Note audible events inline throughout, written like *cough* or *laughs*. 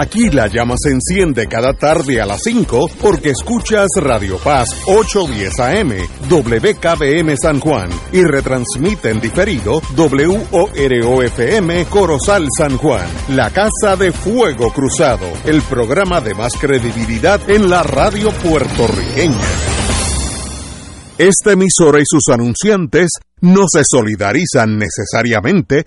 Aquí la llama se enciende cada tarde a las 5 porque escuchas Radio Paz 810 AM, WKBM San Juan y retransmite en diferido WOROFM Corozal San Juan, la Casa de Fuego Cruzado, el programa de más credibilidad en la radio puertorriqueña. Esta emisora y sus anunciantes no se solidarizan necesariamente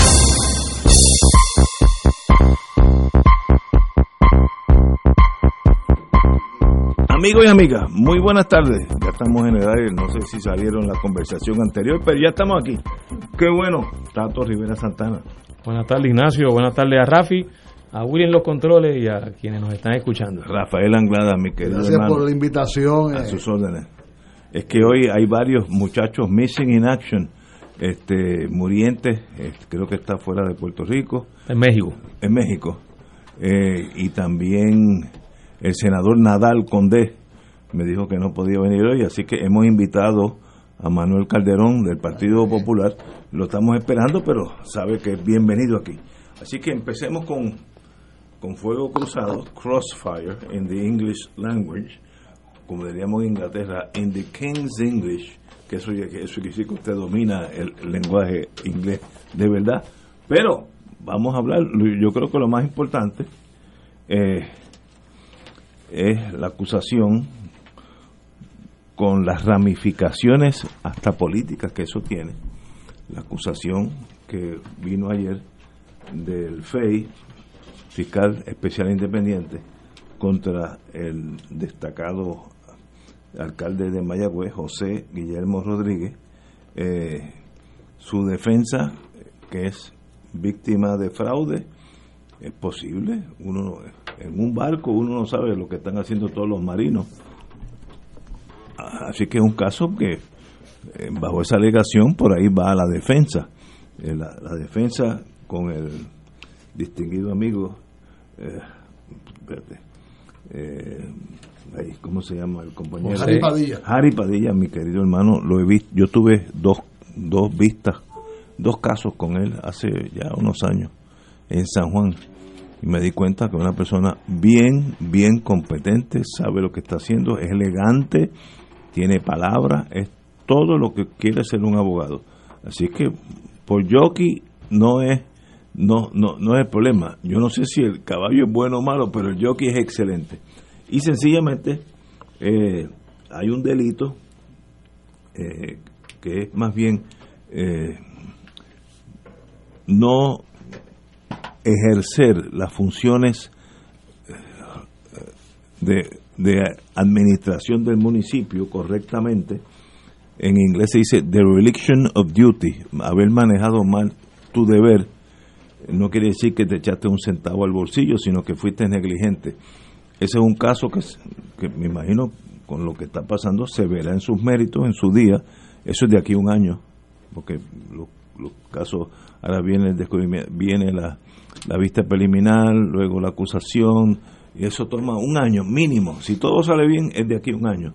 Amigos y amigas, muy buenas tardes. Ya estamos en el aire, no sé si salieron la conversación anterior, pero ya estamos aquí. Qué bueno, Tato Rivera Santana. Buenas tardes, Ignacio. Buenas tardes a Rafi, a Willy en los controles y a quienes nos están escuchando. Rafael Anglada, mi querido Gracias hermano, por la invitación. a eh. sus órdenes. Es que hoy hay varios muchachos missing in action, este, murientes, eh, creo que está fuera de Puerto Rico, En México. en México, eh, y también el senador Nadal Condé me dijo que no podía venir hoy, así que hemos invitado a Manuel Calderón del Partido Popular, lo estamos esperando, pero sabe que es bienvenido aquí. Así que empecemos con, con Fuego Cruzado, Crossfire, in the English language, como diríamos en Inglaterra, in the King's English, que eso, que eso quiere decir que usted domina el, lenguaje inglés de verdad. Pero vamos a hablar, yo creo que lo más importante eh, es la acusación con las ramificaciones hasta políticas que eso tiene. La acusación que vino ayer del FEI, fiscal especial independiente, contra el destacado alcalde de Mayagüez, José Guillermo Rodríguez, eh, su defensa, que es víctima de fraude, es posible. Uno no- en un barco uno no sabe lo que están haciendo todos los marinos. Así que es un caso que eh, bajo esa alegación por ahí va la defensa. Eh, la, la defensa con el distinguido amigo, eh, espérate, eh, ¿cómo se llama el compañero? Harry Padilla. Harry Padilla, mi querido hermano, lo he visto, yo tuve dos, dos vistas, dos casos con él hace ya unos años en San Juan y me di cuenta que una persona bien, bien competente, sabe lo que está haciendo, es elegante, tiene palabra, es todo lo que quiere ser un abogado. Así que por jockey no es no, no, no es el problema. Yo no sé si el caballo es bueno o malo, pero el jockey es excelente. Y sencillamente eh, hay un delito eh, que es más bien eh, no ejercer las funciones eh, de, de administración del municipio correctamente. En inglés se dice the reliction of duty, haber manejado mal tu deber no quiere decir que te echaste un centavo al bolsillo, sino que fuiste negligente. Ese es un caso que, que me imagino con lo que está pasando se verá en sus méritos, en su día. Eso es de aquí a un año, porque los, los casos, ahora viene el descubrimiento, viene la, la vista preliminar, luego la acusación, y eso toma un año mínimo. Si todo sale bien, es de aquí a un año,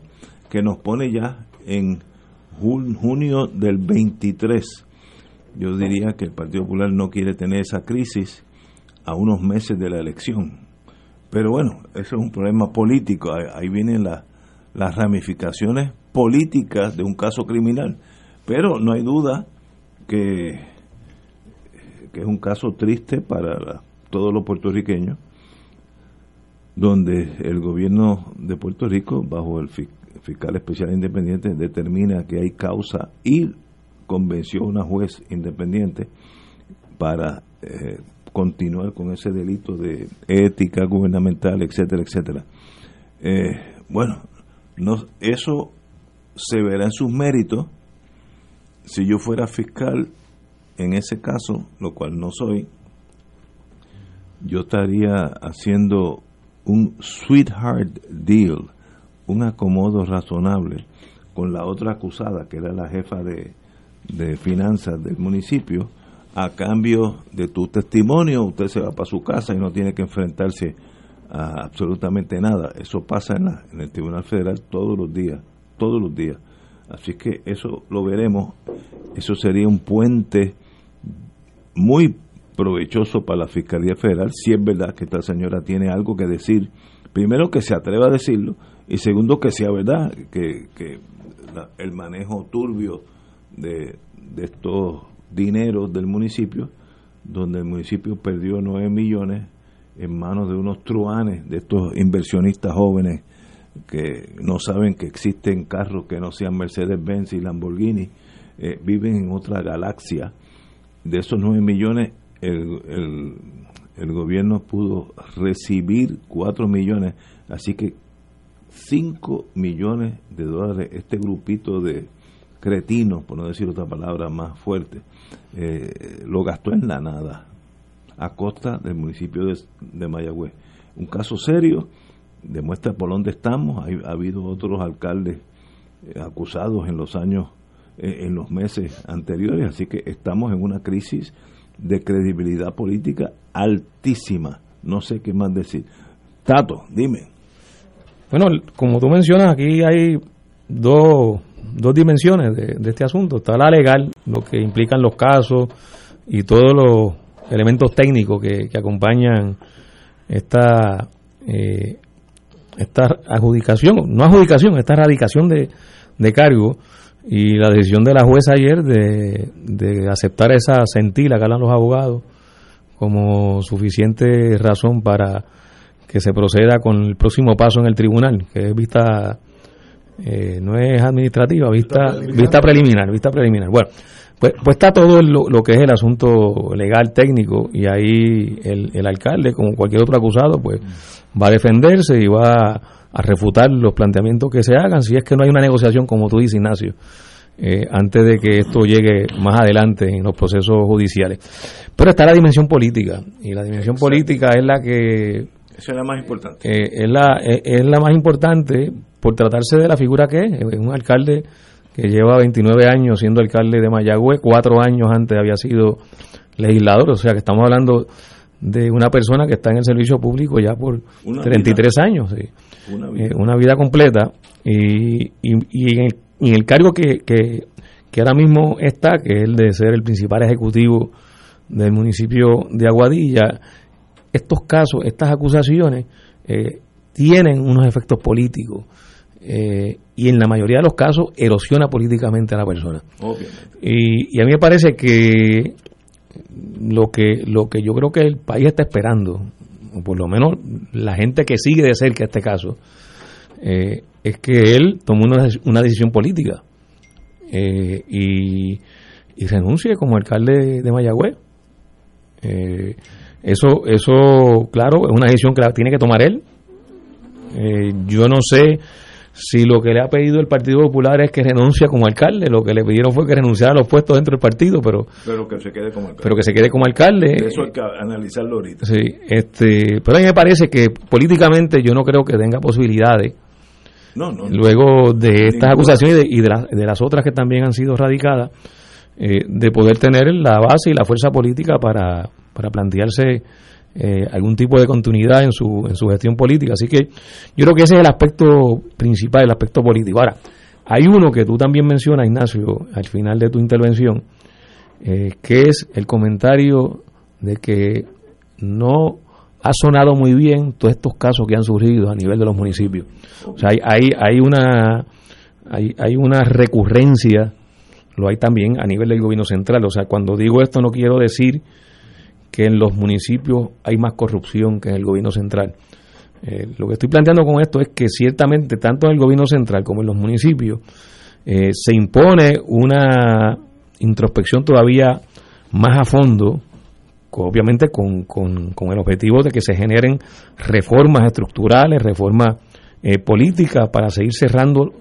que nos pone ya en jun- junio del 23 yo diría que el Partido Popular no quiere tener esa crisis a unos meses de la elección. Pero bueno, eso es un problema político. Ahí vienen la- las ramificaciones políticas de un caso criminal. Pero no hay duda que, que es un caso triste para todos los puertorriqueños, donde el gobierno de Puerto Rico, bajo el fi- fiscal especial independiente, determina que hay causa y convenció a una juez independiente para eh, continuar con ese delito de ética gubernamental, etcétera, etcétera. Eh, bueno, no, eso se verá en sus méritos. Si yo fuera fiscal en ese caso, lo cual no soy, yo estaría haciendo un sweetheart deal, un acomodo razonable con la otra acusada, que era la jefa de, de finanzas del municipio, a cambio de tu testimonio, usted se va para su casa y no tiene que enfrentarse a absolutamente nada. Eso pasa en, la, en el Tribunal Federal todos los días, todos los días. Así que eso lo veremos. Eso sería un puente muy provechoso para la Fiscalía Federal, si es verdad que esta señora tiene algo que decir. Primero, que se atreva a decirlo, y segundo, que sea verdad, que, que el manejo turbio de, de estos dineros del municipio, donde el municipio perdió 9 millones en manos de unos truanes, de estos inversionistas jóvenes que no saben que existen carros que no sean Mercedes-Benz y Lamborghini, eh, viven en otra galaxia. De esos 9 millones, el, el, gobierno pudo recibir 4 millones, así que 5 millones de dólares este grupito de cretinos, por no decir otra palabra más fuerte, eh, lo gastó en la nada, a costa del municipio de, de Mayagüez. Un caso serio, demuestra por dónde estamos. ha habido otros alcaldes eh, acusados en los años, eh, en los meses anteriores, así que estamos en una crisis de credibilidad política altísima. No sé qué más decir. Tato, dime. Bueno, como tú mencionas, aquí hay dos, dos dimensiones de, de este asunto. Está la legal, lo que implican los casos y todos los elementos técnicos que, que acompañan esta eh, esta adjudicación, no adjudicación, esta erradicación de, de cargo y la decisión de la jueza ayer de, de aceptar esa centila que hablan los abogados como suficiente razón para que se proceda con el próximo paso en el tribunal, que es vista, eh, no es administrativa, vista, vista preliminar, vista preliminar. Bueno, pues, pues está todo lo, lo, que es el asunto legal técnico y ahí el, el, alcalde, como cualquier otro acusado, pues va a defenderse y va a, refutar los planteamientos que se hagan si es que no hay una negociación, como tú dices, Ignacio, eh, antes de que esto llegue más adelante en los procesos judiciales. Pero está la dimensión política y la dimensión política es la que... Esa es la más importante. Eh, es, la, es, es la más importante por tratarse de la figura que es, es un alcalde que lleva 29 años siendo alcalde de Mayagüez, cuatro años antes había sido legislador, o sea que estamos hablando de una persona que está en el servicio público ya por una 33 vida. años, sí. una, vida. Eh, una, vida. completa, y, y, y en, el, en, el, cargo que, que, que, ahora mismo está, que es el de ser el principal ejecutivo del municipio de Aguadilla, estos casos, estas acusaciones, eh, tienen unos efectos políticos eh, y en la mayoría de los casos erosiona políticamente a la persona. Y, y, a mí me parece que lo que lo que yo creo que el país está esperando, o por lo menos la gente que sigue de cerca este caso, eh, es que él tomó una, una decisión política eh, y, y, renuncie como alcalde de Mayagüez. Eh, eso, eso, claro, es una decisión que la tiene que tomar él. yo no sé si lo que le ha pedido el Partido Popular es que renuncie como alcalde, lo que le pidieron fue que renunciara a los puestos dentro del partido, pero pero que se quede como alcalde. Pero que se quede como alcalde. Eso hay que analizarlo ahorita. Sí, este, pero a mí me parece que políticamente yo no creo que tenga posibilidades. No, no, luego de estas acusaciones y, de, y de, la, de, las otras que también han sido radicadas, eh, de poder tener la base y la fuerza política para, para plantearse eh, algún tipo de continuidad en su, en su gestión política. Así que yo creo que ese es el aspecto principal, el aspecto político. Ahora, hay uno que tú también mencionas, Ignacio, al final de tu intervención, eh, que es el comentario de que no ha sonado muy bien todos estos casos que han surgido a nivel de los municipios. O sea, hay, hay, hay una hay, hay una recurrencia, lo hay también a nivel del gobierno central. O sea, cuando digo esto no quiero decir que en los municipios hay más corrupción que en el gobierno central. Eh, lo que estoy planteando con esto es que ciertamente tanto en el gobierno central como en los municipios eh, se impone una introspección todavía más a fondo, obviamente con, con, con el objetivo de que se generen reformas estructurales, reformas eh, políticas para seguir cerrando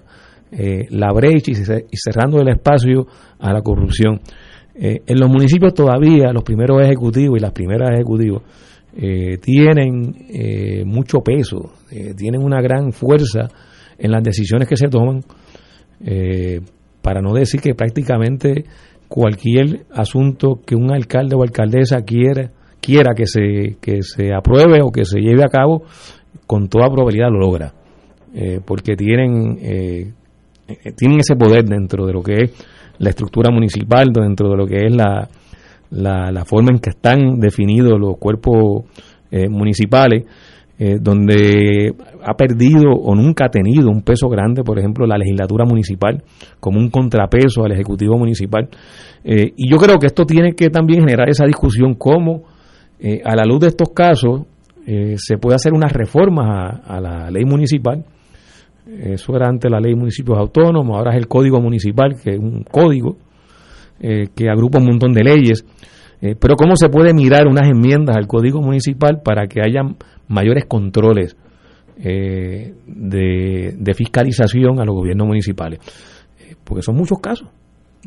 la brecha y cerrando el espacio a la corrupción. Eh, en los municipios todavía los primeros ejecutivos y las primeras ejecutivos eh, tienen mucho peso, tienen una gran fuerza en las decisiones que se toman, para no decir que prácticamente cualquier asunto que un alcalde o alcaldesa quiera, quiera que se, que se apruebe o que se lleve a cabo, con toda probabilidad lo logra. porque tienen, tienen ese poder dentro de lo que es la estructura municipal, dentro de lo que es la, la, forma en que están definidos los cuerpos eh, municipales, eh, donde ha perdido o nunca ha tenido un peso grande, por ejemplo, la legislatura municipal, como un contrapeso al Ejecutivo municipal. Eh, y yo creo que esto tiene que también generar esa discusión, cómo a la luz de estos casos se puede hacer unas reformas a la ley municipal eso era antes la ley de municipios autónomos, ahora es el código municipal, que es un código eh, que agrupa un montón de leyes. Eh, pero ¿cómo se puede mirar unas enmiendas al código municipal para que haya mayores controles eh, de, fiscalización a los gobiernos municipales? porque son muchos casos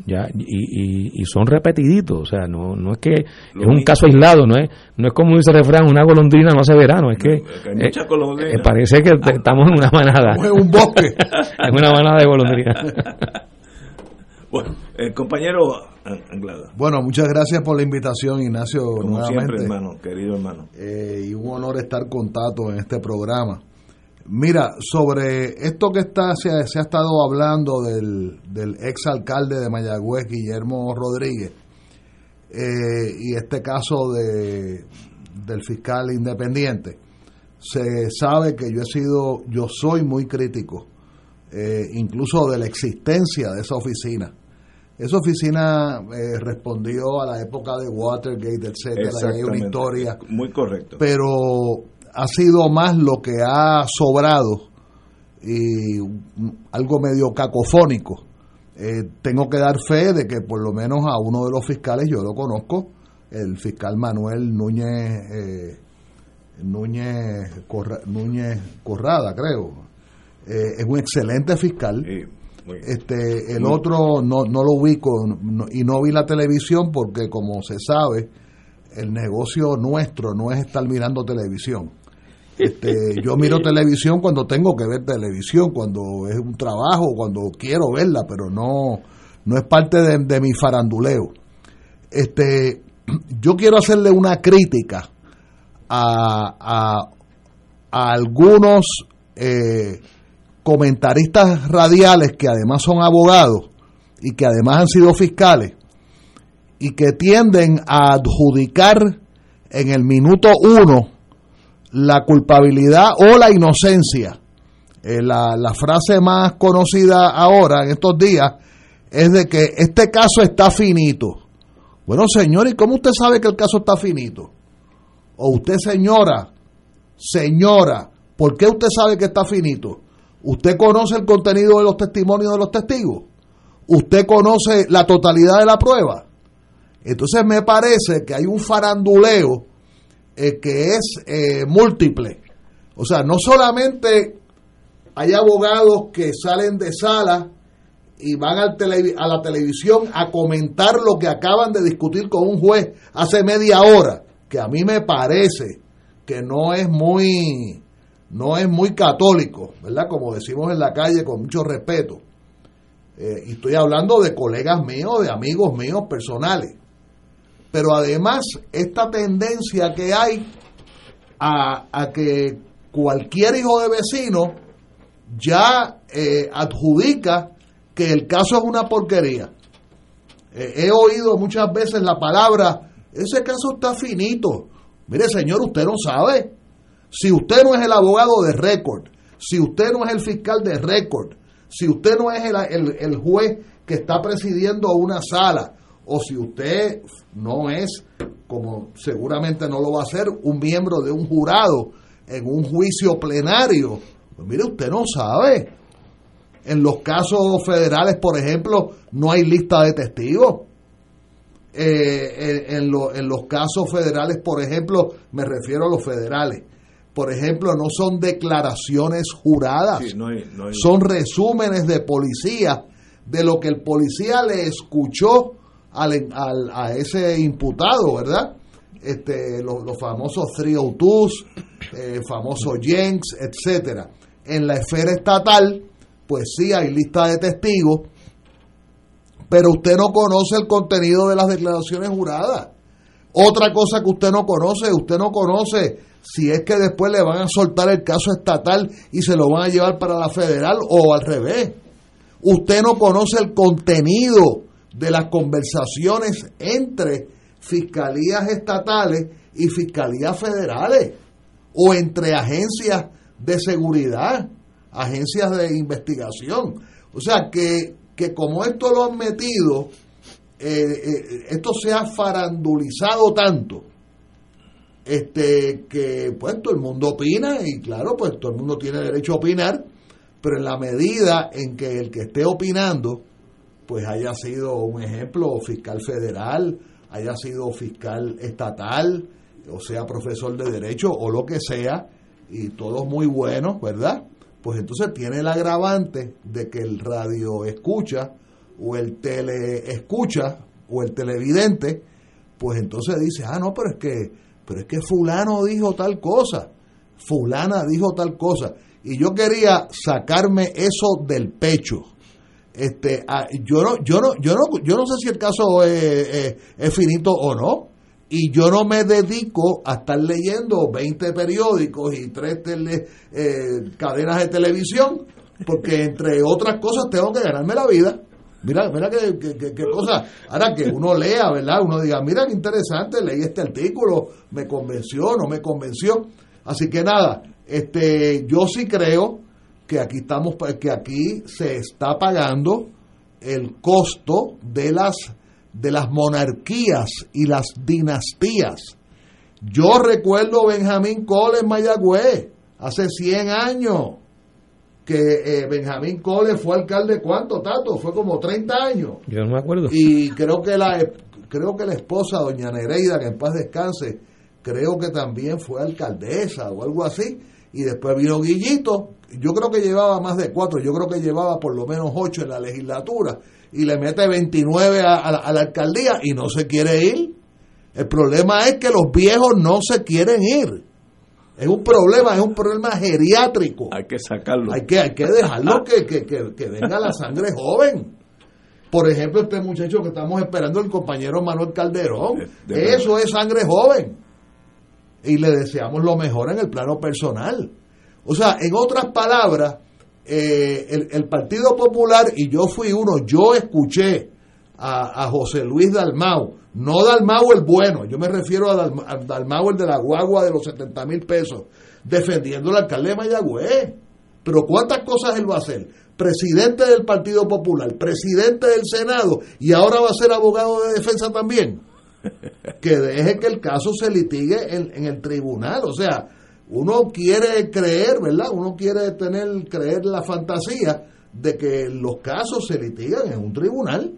ya y, y, son repetiditos o sea no no es que es un caso aislado no es no es como dice el refrán una golondrina no hace verano es que eh, parece que estamos en una manada. *laughs* Es un bosque. *laughs* En una manada de golondrinas. *laughs* Bueno el compañero Anglada. Bueno muchas gracias por la invitación Ignacio como siempre hermano querido hermano. Eh, y un honor estar con Tato en este programa Mira, sobre esto que está se, ha estado hablando del, del ex alcalde de Mayagüez, Guillermo Rodríguez, eh, y este caso de, del fiscal independiente, se sabe que yo he sido, yo soy muy crítico, eh, incluso de la existencia de esa oficina. Esa oficina eh, respondió a la época de Watergate, etcétera, hay una historia. Muy correcto. Pero ha sido más lo que ha sobrado y algo medio cacofónico. Eh, tengo que dar fe de que por lo menos a uno de los fiscales yo lo conozco, el fiscal Manuel Núñez eh, Núñez, Núñez Corrada, creo. Eh, es un excelente fiscal. este El otro no, no lo ubico y no vi la televisión porque como se sabe, el negocio nuestro no es estar mirando televisión. Este, yo miro televisión cuando tengo que ver televisión, cuando es un trabajo, cuando quiero verla, pero no, no es parte de, mi faranduleo. Este, *clears throat* yo quiero hacerle una crítica a, a, algunos eh, comentaristas radiales que además son abogados y que además han sido fiscales y que tienden a adjudicar en el minuto uno la culpabilidad o la inocencia. Eh, la, la frase más conocida ahora, en estos días, es de que este caso está finito. Bueno, señor, ¿y cómo usted sabe que el caso está finito? O usted, señora, señora, ¿por qué usted sabe que está finito? ¿Usted conoce el contenido de los testimonios de los testigos? ¿Usted conoce la totalidad de la prueba? Entonces me parece que hay un faranduleo eh, que es eh, múltiple. O sea, no solamente hay abogados que salen de sala y van al a la televisión a comentar lo que acaban de discutir con un juez hace media hora, que a mí me parece que no es muy no es muy católico, ¿verdad? Como decimos en la calle con mucho respeto. Eh, y estoy hablando de colegas míos, de amigos míos personales pero además esta tendencia que hay a, que cualquier hijo de vecino ya eh, adjudica que el caso es una porquería. Eh, he oído muchas veces la palabra, ese caso está finito. Mire señor, usted no sabe. Si usted no es el abogado de récord, si usted no es el fiscal de récord, si usted no es el, el juez que está presidiendo una sala, o si usted no es, como seguramente no lo va a ser, un miembro de un jurado en un juicio plenario, pues mire, usted no sabe. En los casos federales, por ejemplo, no hay lista de testigos. Eh, en, los casos federales, por ejemplo, me refiero a los federales, por ejemplo, no son declaraciones juradas, son resúmenes de policía de lo que el policía le escuchó al, al, a ese imputado, ¿verdad? este, los, los famosos 302s, eh, famosos Jenks, etcétera. En la esfera estatal, pues sí hay lista de testigos, pero usted no conoce el contenido de las declaraciones juradas. Otra cosa que usted no conoce, usted no conoce si es que después le van a soltar el caso estatal y se lo van a llevar para la federal o al revés. Usted no conoce el contenido de las conversaciones entre fiscalías estatales y fiscalías federales o entre agencias de seguridad, agencias de investigación. O sea que, que como esto lo han metido, eh, eh, esto se ha farandulizado tanto este que pues todo el mundo opina y claro pues todo el mundo tiene derecho a opinar pero en la medida en que el que esté opinando pues haya sido un ejemplo fiscal federal haya sido fiscal estatal o sea profesor de derecho o lo que sea y todos muy buenos verdad pues entonces tiene el agravante de que el radio escucha o el tele escucha o el televidente pues entonces dice ah no pero es que pero es que fulano dijo tal cosa, fulana dijo tal cosa. Y yo quería sacarme eso del pecho. Este, ah, yo no, yo no, yo no, yo no sé si el caso es, finito o no. Y yo no me dedico a estar leyendo 20 periódicos y tres eh, cadenas de televisión, porque entre otras cosas tengo que ganarme la vida. Mira, mira qué, cosa. Ahora que uno lea, ¿verdad? Uno diga, mira qué interesante, leí este artículo, me convenció, no me convenció. Así que nada, este, yo sí creo que aquí estamos, que aquí se está pagando el costo de las de las monarquías y las dinastías. Yo recuerdo Benjamín Cole en Mayagüez hace 100 años que eh, Benjamín Cole fue alcalde cuánto, Tato, fue como 30 años. Yo no me acuerdo. Y creo que la creo que la esposa doña Nereida, que en paz descanse, creo que también fue alcaldesa o algo así, y después vino Guillito, yo creo que llevaba más de cuatro, yo creo que llevaba por lo menos ocho en la legislatura, y le mete 29 a la alcaldía y no se quiere ir. El problema es que los viejos no se quieren ir. Es un problema, es un problema geriátrico. Hay que sacarlo. Hay que, hay que dejarlo que, que, que, venga la sangre joven. Por ejemplo, este muchacho que estamos esperando, el compañero Manuel Calderón. Eso es sangre joven. Y le deseamos lo mejor en el plano personal. O sea, en otras palabras, eh, el, el, Partido Popular, y yo fui uno, yo escuché a, a José Luis Dalmau no Dalmau el bueno, yo me refiero a, Dalmau el de la guagua de los 70 mil pesos, defendiendo al alcalde de Mayagüez. Pero ¿cuántas cosas él va a hacer? Presidente del Partido Popular, presidente del Senado y ahora va a ser abogado de defensa también. Que deje que el caso se litigue en, en el tribunal. O sea, uno quiere creer, ¿verdad? Uno quiere tener, creer la fantasía de que los casos se litigan en un tribunal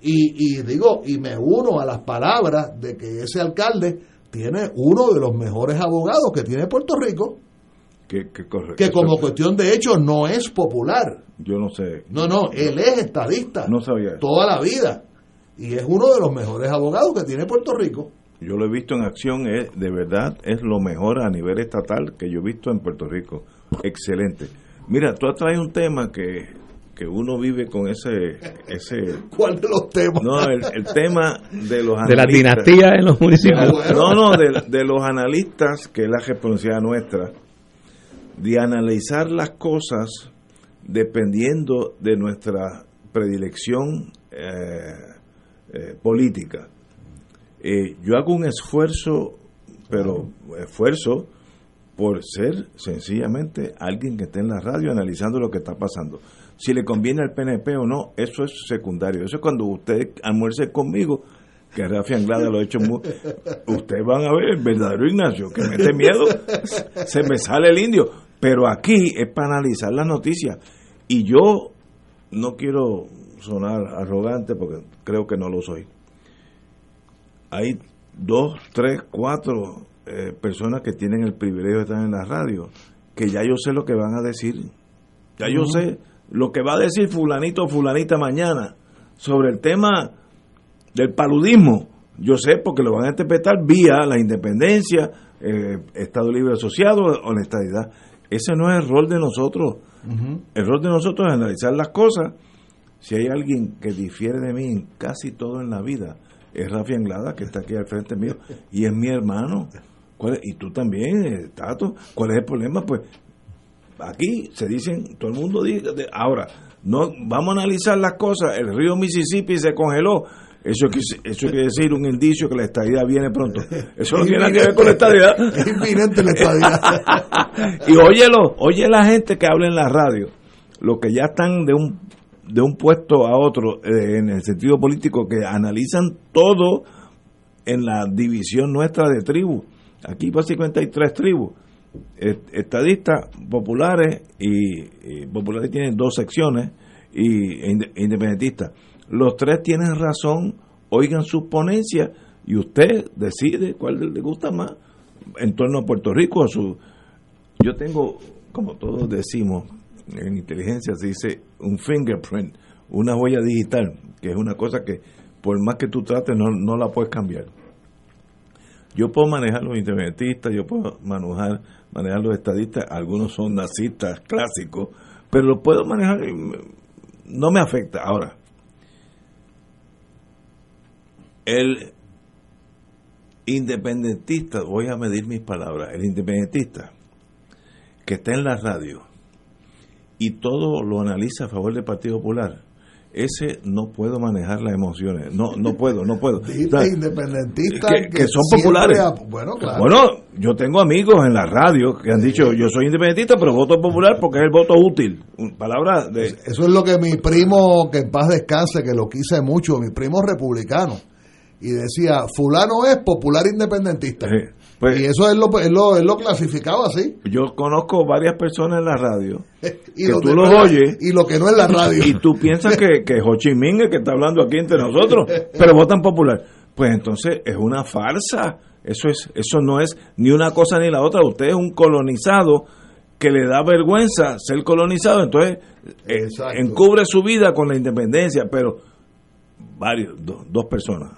y, digo, y me uno a las palabras de que ese alcalde tiene uno de los mejores abogados que tiene Puerto Rico. Que, que, como cuestión de hecho no es popular. Yo no sé. No, no, él es estadista. No sabía. Toda la vida. Y es uno de los mejores abogados que tiene Puerto Rico. Yo lo he visto en acción, es, de verdad es lo mejor a nivel estatal que yo he visto en Puerto Rico. Excelente. Mira, tú traes un tema que que uno vive con ese... ese *laughs* ¿Cuál de los temas? No, el, tema de los analistas. De las dinastías en los municipios. *laughs* No, no, de, los analistas, que es la responsabilidad nuestra, de analizar las cosas dependiendo de nuestra predilección eh, eh, política. Eh, yo hago un esfuerzo, pero esfuerzo por ser sencillamente alguien que esté en la radio analizando lo que está pasando. Si le conviene al PNP o no, eso es secundario. Eso es cuando usted almuerce conmigo, que Rafi Anglada lo ha hecho muy... Ustedes van a ver el verdadero Ignacio, que mete miedo, se me sale el indio. Pero aquí es para analizar las noticias. Y yo no quiero sonar arrogante porque creo que no lo soy. Hay dos, tres, cuatro eh, personas que tienen el privilegio de estar en la radio, que ya yo sé lo que van a decir. Ya yo sé lo que va a decir fulanito o fulanita mañana sobre el tema del paludismo. Yo sé porque lo van a interpretar vía la independencia, eh, Estado Libre Asociado estadidad. Ese no es el rol de nosotros. El rol de nosotros es analizar las cosas. Si hay alguien que difiere de mí en casi todo en la vida, es Rafi Anglada, que está aquí al frente mío, y es mi hermano. y tú también, eh, Tato. ¿Cuál es el problema? Pues aquí se dicen, todo el mundo dice, ahora, no vamos a analizar las cosas. El río Mississippi se congeló eso, eso quiere decir un indicio que la estadidad viene pronto. Eso no tiene nada que ver con la estadidad. Es *laughs* inminente la estadidad. *laughs* y óyelo, oye la gente que habla en la radio, los que ya están de un, de un puesto a otro eh, en el sentido político, que analizan todo en la división nuestra de tribus. Aquí básicamente hay tres tribus. Estadistas, populares y, populares tienen dos secciones y e independentistas los tres tienen razón, oigan sus ponencias y usted decide cuál le gusta más en torno a Puerto Rico. A su, yo tengo, como todos decimos, en inteligencia se dice un fingerprint, una huella digital, que es una cosa que por más que tú trates no, no la puedes cambiar. Yo puedo manejar los independentistas, yo puedo manejar, manejar los estadistas, algunos son nazistas clásicos, pero lo puedo manejar y no me afecta. Ahora, el independentista, voy a medir mis palabras, el independentista que está en la radio y todo lo analiza a favor del Partido Popular, ese no puedo manejar las emociones. No, no puedo, no puedo. *laughs* independentistas que, son populares. bueno, claro. Bueno, yo tengo amigos en la radio que han dicho, yo soy independentista, pero voto popular porque es el voto útil. Palabra de... Eso es lo que mi primo, que en paz descanse, que lo quise mucho, mi primo republicano y decía, fulano es popular independentista. Pues, y eso él lo, él, lo, él lo clasificaba así. Yo conozco varias personas en la radio *laughs* y que tú los oyes. Y lo que no es la radio. Y tú piensas que, que *laughs* Ho Chi Minh es que está hablando aquí entre nosotros, pero votan popular. Pues entonces es una farsa. Eso, es, eso no es ni una cosa ni la otra. Usted es un colonizado que le da vergüenza ser colonizado, entonces eh, encubre su vida con la independencia, pero varios, dos personas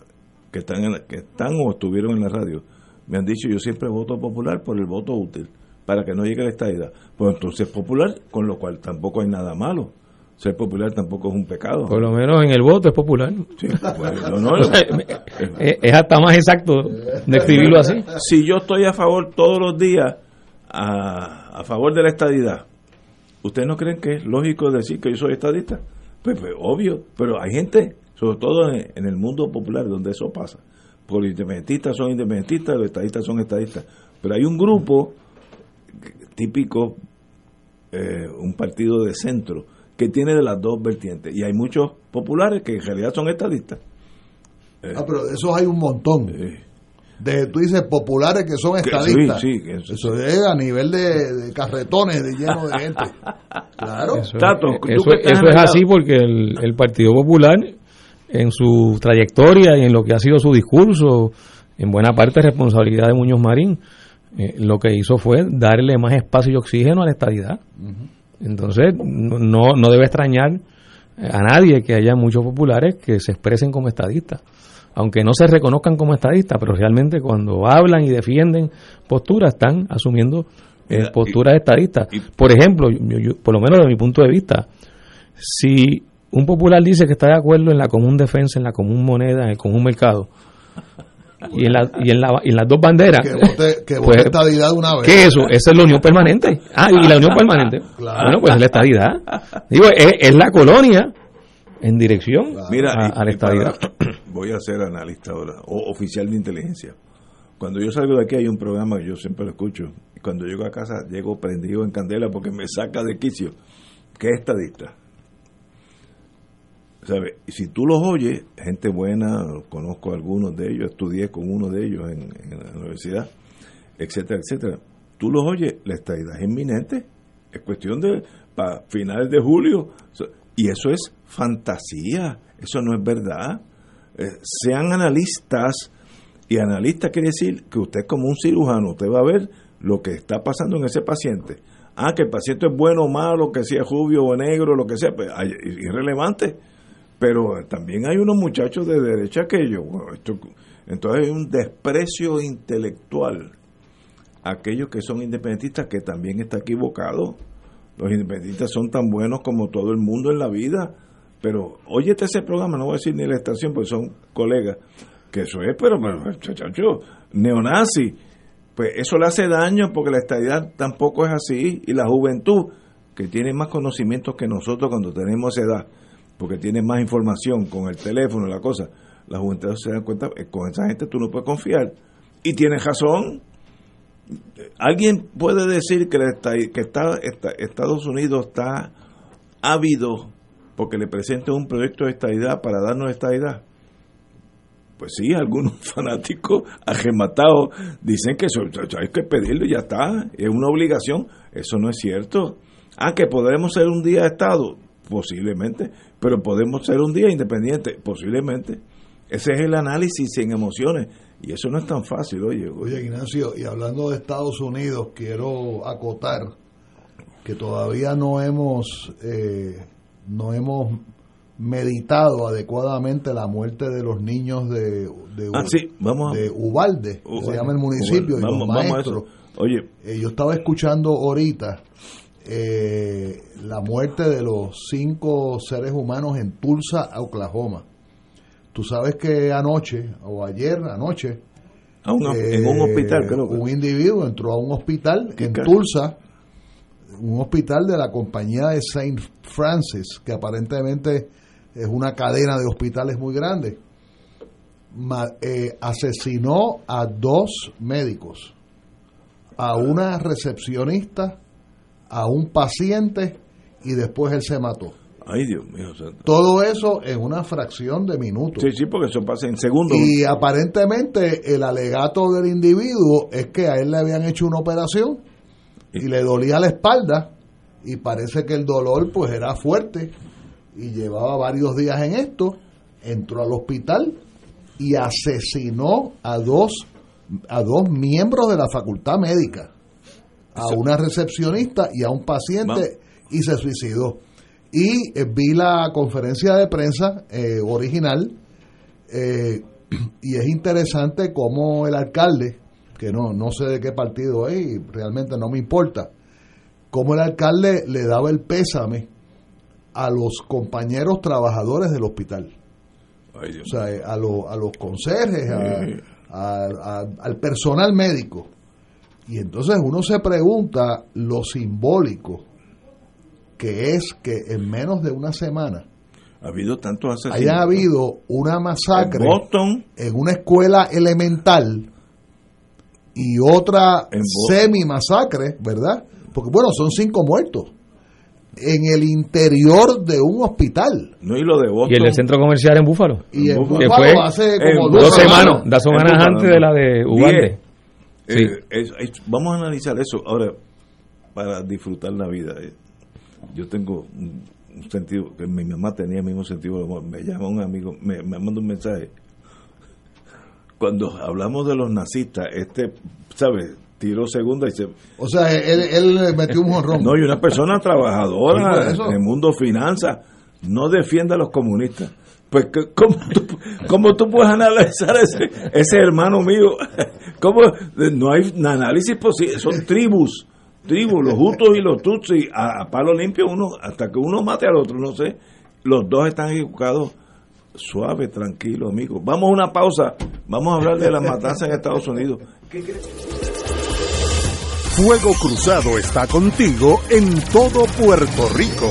que están, en que están o estuvieron en la radio, me han dicho yo siempre voto popular por el voto útil, para que no llegue la estadidad. Pues entonces popular, con lo cual tampoco hay nada malo. Ser popular tampoco es un pecado. Por lo menos en el voto es popular. *laughs* es, hasta más exacto describirlo así. Si yo estoy a favor todos los días a, a favor de la estadidad, ¿ustedes no creen que es lógico decir que yo soy estadista? Pues, pues obvio, pero hay gente sobre todo en, el mundo popular donde eso pasa. Porque los independentistas son independentistas, los estadistas son estadistas. Pero hay un grupo típico, eh, un partido de centro, que tiene de las dos vertientes. Y hay muchos populares que en realidad son estadistas. ah, pero de esos hay un montón. De, tú dices populares que son estadistas. Sí, sí, eso, es a nivel de, carretones de lleno de gente. *laughs* Claro. Eso, es así porque el, el Partido Popular en su trayectoria y en lo que ha sido su discurso, en buena parte responsabilidad de Muñoz Marín, eh, lo que hizo fue darle más espacio y oxígeno a la estadidad. Entonces, no, no debe extrañar a nadie que haya muchos populares que se expresen como estadistas, aunque no se reconozcan como estadistas, pero realmente cuando hablan y defienden posturas están asumiendo eh, posturas estadistas. Por ejemplo, por lo menos de mi punto de vista, si un popular dice que está de acuerdo en la común defensa, en la común moneda, en el común mercado. Y en, la, y, en la, y en las dos banderas. Que vote, que vote pues, estadidad una vez. ¿Qué es eso? Esa es la unión permanente. Ah, y la unión permanente. *laughs* Bueno, pues es la estadidad. Digo, es, la colonia en dirección Mira, a, la estadidad. *clears throat* voy a ser analista ahora, o oficial de inteligencia. Cuando yo salgo de aquí hay un programa que yo siempre lo escucho. Y cuando llego a casa llego prendido en candela porque me saca de quicio. ¿Qué es Y si tú los oyes, gente buena, conozco a algunos de ellos, estudié con uno de ellos en, la universidad, etcétera, etcétera. Tú los oyes, la estadidad es inminente, es cuestión de para finales de julio, y eso es fantasía, eso no es verdad. Eh, sean analistas, y analista quiere decir que usted como un cirujano, usted va a ver lo que está pasando en ese paciente. Ah, que el paciente es bueno o malo, que sea rubio o negro, lo que sea, pues irrelevante pero también hay unos muchachos de derecha que entonces hay un desprecio intelectual a aquellos que son independentistas que también está equivocado. Los independentistas son tan buenos como todo el mundo en la vida, pero óyete ese programa, no voy a decir ni la estación, porque son colegas, que eso es, pero, pero neonazi, pues eso le hace daño porque la estadidad tampoco es así y la juventud que tiene más conocimientos que nosotros cuando tenemos edad, porque tiene más información con el teléfono la cosa, la juventud se da cuenta, que con esa gente tú no puedes confiar. Y tienes razón. ¿Alguien puede decir que, que está, Estados Unidos está ávido porque le presente un proyecto de estadidad para darnos estadidad? Pues sí, algunos *laughs* fanáticos arrematados dicen que hay que pedirlo y ya está, es una obligación. Eso no es cierto. Ah, que podremos ser un día Estado, posiblemente, pero podemos ser un día independiente, posiblemente. Ese es el análisis sin emociones. Y eso no es tan fácil, oye. Oye, Ignacio, y hablando de Estados Unidos, quiero acotar que todavía no hemos, eh, no hemos meditado adecuadamente la muerte de los niños de, de, ah, vamos de Ubalde, se llama el municipio, y los maestros. Oye. Eh, yo estaba escuchando ahorita eh, la muerte de los cinco seres humanos en Tulsa, Oklahoma. Tú sabes que anoche, o ayer, anoche, en un hospital, creo Un individuo entró a un hospital en Tulsa, un hospital de la compañía de Saint Francis, que aparentemente es una cadena de hospitales muy grande, eh, asesinó a dos médicos, a una recepcionista, a un paciente y después él se mató. Ay, Dios mío. Todo eso en una fracción de minutos. Sí, sí, porque eso pasa en segundos. Y aparentemente el alegato del individuo es que a él le habían hecho una operación y le dolía la espalda y parece que el dolor pues era fuerte y llevaba varios días en esto, entró al hospital y asesinó a dos, a dos miembros de la facultad médica, a una recepcionista y a un paciente, y se suicidó. Y eh, vi la conferencia de prensa eh, original, eh, *clears throat* y es interesante cómo el alcalde, que no, no sé de qué partido es y realmente no me importa, cómo el alcalde le daba el pésame a los compañeros trabajadores del hospital. o sea, eh, a, a los conserjes, al personal médico. Y entonces uno se pregunta lo simbólico que es que en menos de una semana ha habido tantos asesinatos. haya habido una masacre en, una escuela elemental y otra semi masacre, ¿verdad? Porque bueno, son cinco muertos en el interior de un hospital. No, y lo de Y el centro comercial en Búfalo. Y en Búfalo hace como dos, semanas, dos semanas antes de la de Eh, vamos a analizar eso ahora para disfrutar la vida. Eh, yo tengo un, sentido, que mi mamá tenía el mismo sentido de amor. Me llama un amigo, me, me manda un mensaje. Cuando hablamos de los nazistas, este, ¿sabes? tiró segunda y se... O sea, él, él metió un jonrón. No, y una persona trabajadora en el mundo finanzas no defiende a los comunistas. Pues, ¿cómo tú, cómo tú puedes analizar ese, ese hermano mío? *laughs* ¿Cómo? No hay análisis posible, son tribus, tribus, los Hutos y los Tutsis, a, a, palo limpio uno, hasta que uno mate al otro, no sé. Los dos están equivocados suave, tranquilo, amigo. Vamos a una pausa, vamos a hablar de la matanza en Estados Unidos. Fuego Cruzado está contigo en todo Puerto Rico.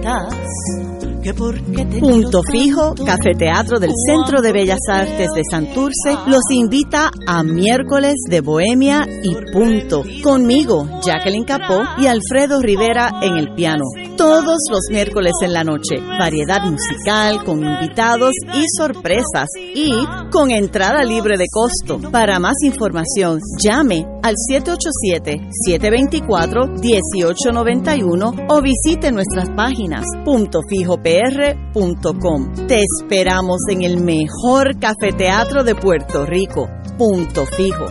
estás? Punto Fijo, Café Teatro del Centro de Bellas Artes de Santurce, los invita a miércoles de Bohemia y punto. Conmigo, Jacqueline Capó y Alfredo Rivera en el piano. Todos los miércoles en la noche. Variedad musical, con invitados y sorpresas. Y con entrada libre de costo. Para más información, llame al 787-724-1891 o visite nuestras páginas Te esperamos en el mejor cafeteatro de Puerto Rico. Punto Fijo.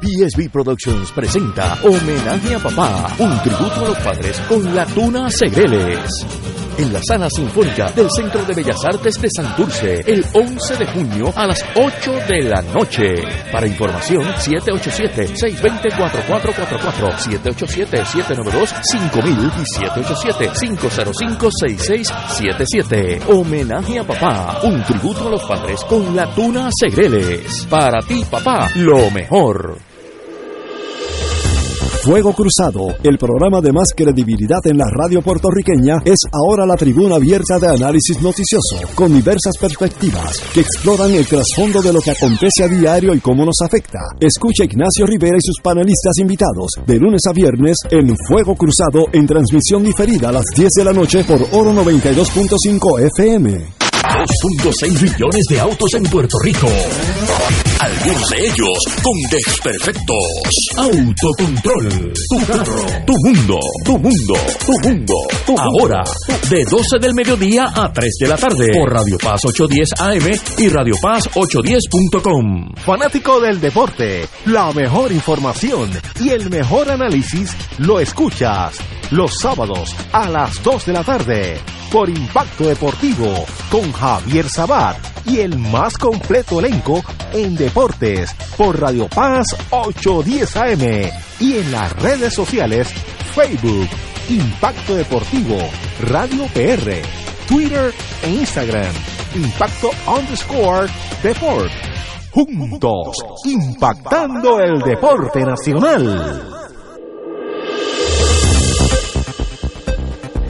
PSB Productions presenta Homenaje a Papá, un tributo a los padres con la Tuna Segreles en la Sala Sinfónica del Centro de Bellas Artes de Santurce el 11 de junio a las 8 de la noche. Para información, 787-620-4444, 787-792-5000 y 787-505-6677. Homenaje a papá, un tributo a los padres con la tuna Segreles. Para ti, papá, lo mejor. Fuego Cruzado, el programa de más credibilidad en la radio puertorriqueña, es ahora la tribuna abierta de análisis noticioso, con diversas perspectivas que exploran el trasfondo de lo que acontece a diario y cómo nos afecta. Escucha Ignacio Rivera y sus panelistas invitados de lunes a viernes en Fuego Cruzado en transmisión diferida a las 10 de la noche por Oro 92.5 FM. 2.6 millones de autos en Puerto Rico. Algunos de ellos con desperfectos. Autocontrol. Tu carro. Tu mundo. Tu mundo. Tu mundo. Ahora, de 12 del mediodía a 3 de la tarde. Por Radio Paz 810 AM y Radio Paz 810.com. Fanático del deporte. La mejor información y el mejor análisis lo escuchas los sábados a las 2 de la tarde por Impacto Deportivo con Javier Sabat y el más completo elenco en deportes por Radio Paz 810 AM y en las redes sociales Facebook Impacto Deportivo Radio PR Twitter e Instagram Impacto underscore Deport juntos impactando el deporte nacional.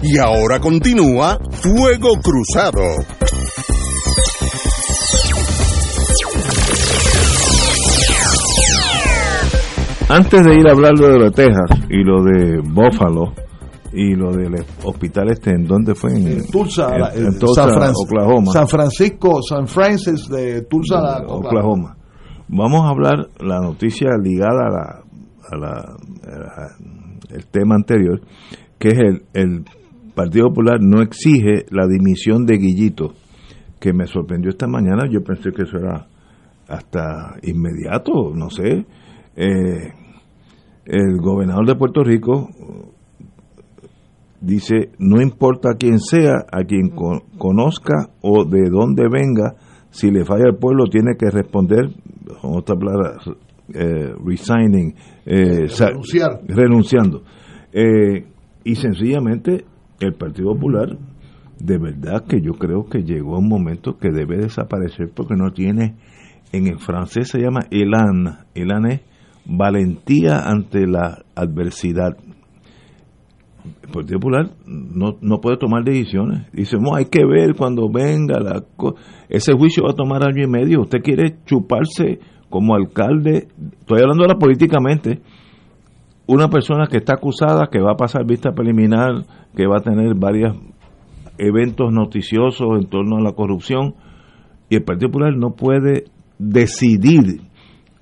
Y ahora continúa Fuego Cruzado. Antes de ir a hablar de lo de Texas y lo de Buffalo y lo del hospital este, ¿en dónde fue? En, Tulsa, en, San Oklahoma. San Francisco, San Francis de Tulsa, Oklahoma. Vamos a hablar la noticia ligada a la, a la, el tema anterior, que es el, el Partido Popular no exige la dimisión de Guillito, que me sorprendió esta mañana. Yo pensé que eso era hasta inmediato, no sé. Eh, el gobernador de Puerto Rico dice, no importa quién sea, a quien conozca o de dónde venga, si le falla al pueblo tiene que responder, con otra palabra, eh, resigning, eh, renunciando. y sencillamente el Partido Popular, de verdad que yo creo que llegó un momento que debe desaparecer porque no tiene, en el francés se llama elan, elan es valentía ante la adversidad. El Partido Popular no, no puede tomar decisiones. Dice, hay que ver cuando venga la ese juicio va a tomar año y medio. Usted quiere chuparse como alcalde, estoy hablando ahora políticamente, una persona que está acusada, que va a pasar vista preliminar, que va a tener varios eventos noticiosos en torno a la corrupción, y el Partido Popular no puede decidir,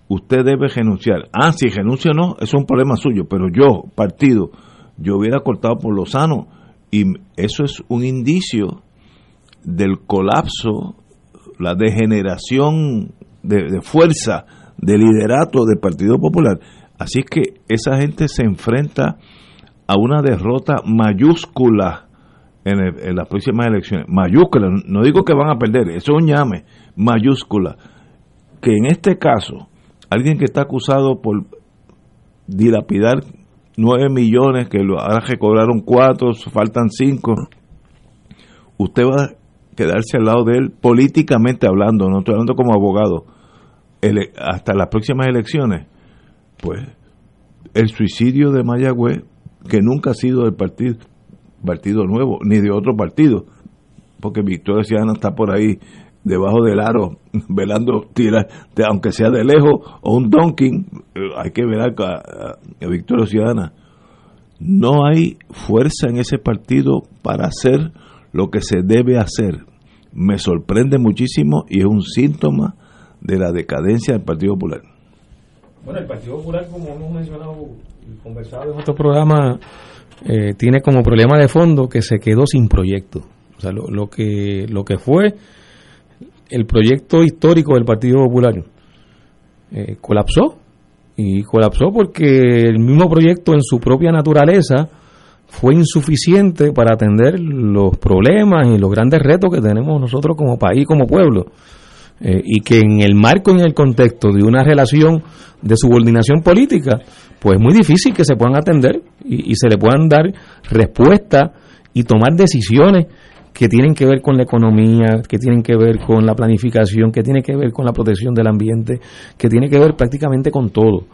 usted debe renunciar. Ah, si renuncia o no, es un problema suyo, pero yo, partido, yo hubiera cortado por lo sano, y eso es un indicio del colapso, la degeneración de, fuerza, de liderato del Partido Popular Así que esa gente se enfrenta a una derrota mayúscula en, las próximas elecciones. Mayúscula, no digo que van a perder, eso es un llame, mayúscula. Que en este caso, alguien que está acusado por dilapidar nueve millones, que ahora recobraron cuatro, faltan cinco, usted va a quedarse al lado de él políticamente hablando, no estoy hablando como abogado, hasta las próximas elecciones pues el suicidio de Mayagüez, que nunca ha sido del partido, partido Nuevo, ni de otro partido, porque Victoria Ciudadana está por ahí debajo del aro, *laughs* velando, tira, aunque sea de lejos, o un donking, eh, hay que velar a, a Victoria Ciudadana. No hay fuerza en ese partido para hacer lo que se debe hacer. Me sorprende muchísimo y es un síntoma de la decadencia del Partido Popular. Bueno, el Partido Popular, como hemos mencionado y conversado en otro programa, eh, tiene como problema de fondo que se quedó sin proyecto. O sea, lo, lo, que, lo que fue el proyecto histórico del Partido Popular eh, colapsó. Y colapsó porque el mismo proyecto en su propia naturaleza fue insuficiente para atender los problemas y los grandes retos que tenemos nosotros como país, como pueblo. Eh, y que en el marco, en el contexto de una relación de subordinación política, pues es muy difícil que se puedan atender y, y se le puedan dar respuestas y tomar decisiones que tienen que ver con la economía, que tienen que ver con la planificación, que tienen que ver con la protección del ambiente, que tiene que ver prácticamente con todo.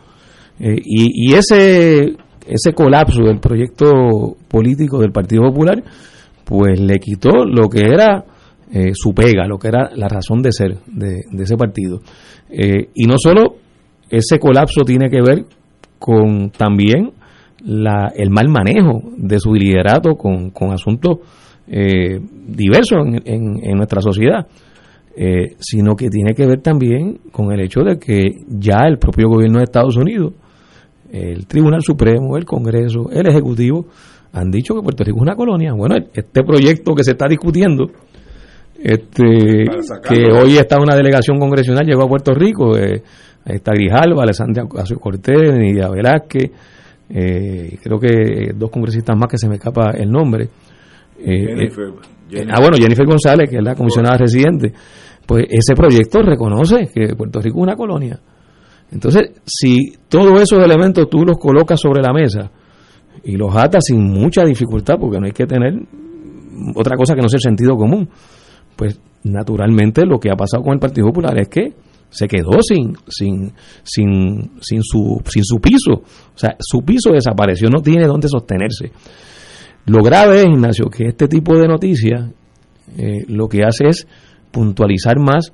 Eh, y, y ese, ese colapso del proyecto político del Partido Popular, pues le quitó lo que era eh, su pega, lo que era la razón de ser de, de ese partido. Eh, y no solo ese colapso tiene que ver con también la, el mal manejo de su liderato con, con asuntos eh, diversos en, en, en, nuestra sociedad, eh, sino que tiene que ver también con el hecho de que ya el propio gobierno de Estados Unidos, el Tribunal Supremo, el Congreso, el Ejecutivo, han dicho que Puerto Rico es una colonia. Bueno, este proyecto que se está discutiendo, este, que hoy está una delegación congresional, llegó a Puerto Rico, eh, está Grijalva, Alessandra Ocasio Cortés, Nidia Velázquez, eh, creo que dos congresistas más que se me escapa el nombre. Eh, Jennifer, Jennifer. Ah, bueno, Jennifer González, que es la comisionada residente. Pues ese proyecto reconoce que Puerto Rico es una colonia. Entonces, si todos esos elementos tú los colocas sobre la mesa y los atas sin mucha dificultad, porque no hay que tener otra cosa que no sea el sentido común, pues naturalmente lo que ha pasado con el Partido Popular es que se quedó sin sin sin sin su sin su piso, o sea, su piso desapareció, no tiene dónde sostenerse. Lo grave es, Ignacio, que este tipo de noticias eh, lo que hace es puntualizar más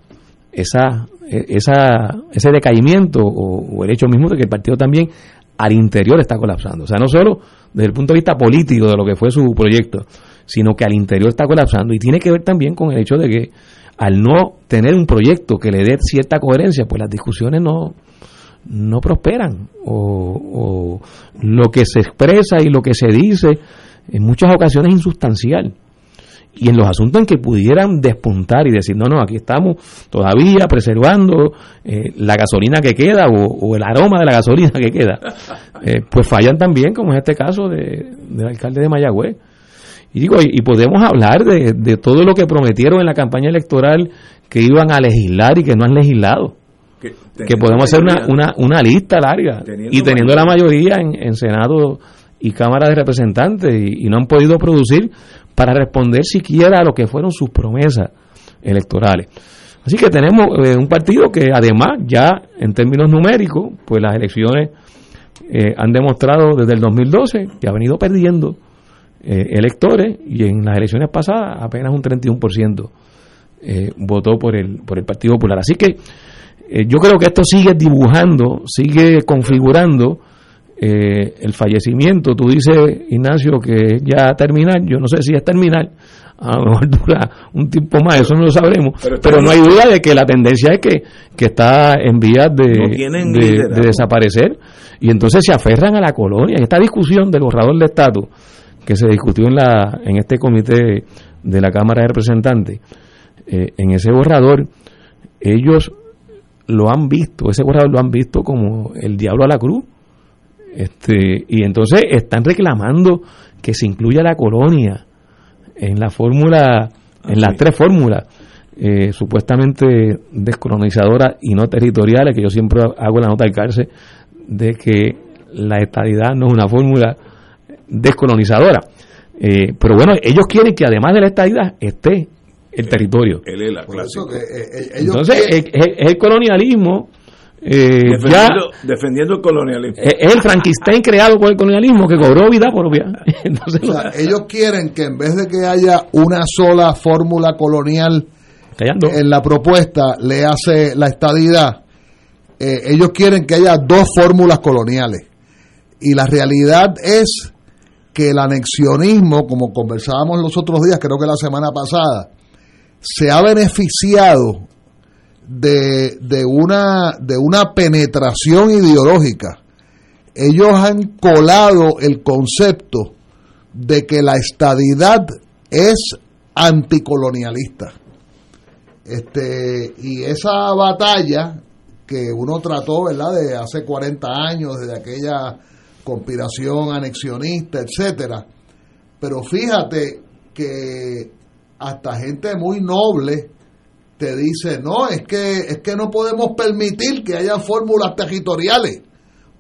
esa, esa, ese decaimiento o, el hecho mismo de que el partido también al interior está colapsando. O sea, no solo desde el punto de vista político de lo que fue su proyecto, sino que al interior está colapsando y tiene que ver también con el hecho de que al no tener un proyecto que le dé cierta coherencia, pues las discusiones no, no prosperan o lo que se expresa y lo que se dice en muchas ocasiones insustancial. Y en los asuntos en que pudieran despuntar y decir, no, no, aquí estamos todavía preservando eh, la gasolina que queda o, o, el aroma de la gasolina que queda, *laughs* eh, pues fallan también, como es este caso de, del alcalde de Mayagüez. Y digo, y, podemos hablar de, de, todo lo que prometieron en la campaña electoral que iban a legislar y que no han legislado. Que, que podemos hacer una, una, una lista larga teniendo y teniendo mayoría. la mayoría en, en Senado y Cámara de Representantes y, no han podido producir para responder siquiera a lo que fueron sus promesas electorales. Así que tenemos eh, un partido que además ya en términos numéricos, pues las elecciones eh, han demostrado desde el 2012 que ha venido perdiendo eh, electores y en las elecciones pasadas apenas un 31% votó por el, por el Partido Popular. Así que yo creo que esto sigue dibujando, sigue configurando eh, el fallecimiento, tú dices, Ignacio, que ya terminal, yo no sé si es terminal, a lo mejor *laughs* dura un tiempo más, eso no lo sabremos, pero, pero no hay duda de que la tendencia es que, que está en vías de, no de, de, desaparecer, y entonces se aferran a la colonia. Esta discusión del borrador de estatus que se discutió en, la, en este comité de la Cámara de Representantes, eh, en ese borrador, ellos lo han visto, ese borrador lo han visto como el diablo a la cruz este, y entonces están reclamando que se incluya la colonia en la fórmula, en las tres fórmulas eh, supuestamente descolonizadoras y no territoriales, que yo siempre hago la nota al cárcel de que la estadidad no es una fórmula descolonizadora. Eh, pero bueno, ellos quieren que además de la estadidad esté el territorio. El, el, el, Entonces, es, es el colonialismo eh, ya defendiendo, defendiendo el colonialismo. eh, es el Frankenstein creado por el colonialismo que cobró vida propia. *laughs* Entonces, O sea, *laughs* ellos quieren que en vez de que haya una sola fórmula colonial callando. en la propuesta, le hace la estadidad, eh, ellos quieren que haya dos fórmulas coloniales. Y la realidad es que el anexionismo, como conversábamos los otros días, creo que la semana pasada, se ha beneficiado de, de, una, de una penetración ideológica. Ellos han colado el concepto de que la estadidad es anticolonialista. Este, y esa batalla que uno trató, ¿verdad?, de hace 40 años, desde aquella conspiración anexionista, etcétera. Pero fíjate que hasta gente muy noble te dice, no, es que, es que no podemos permitir que haya fórmulas territoriales.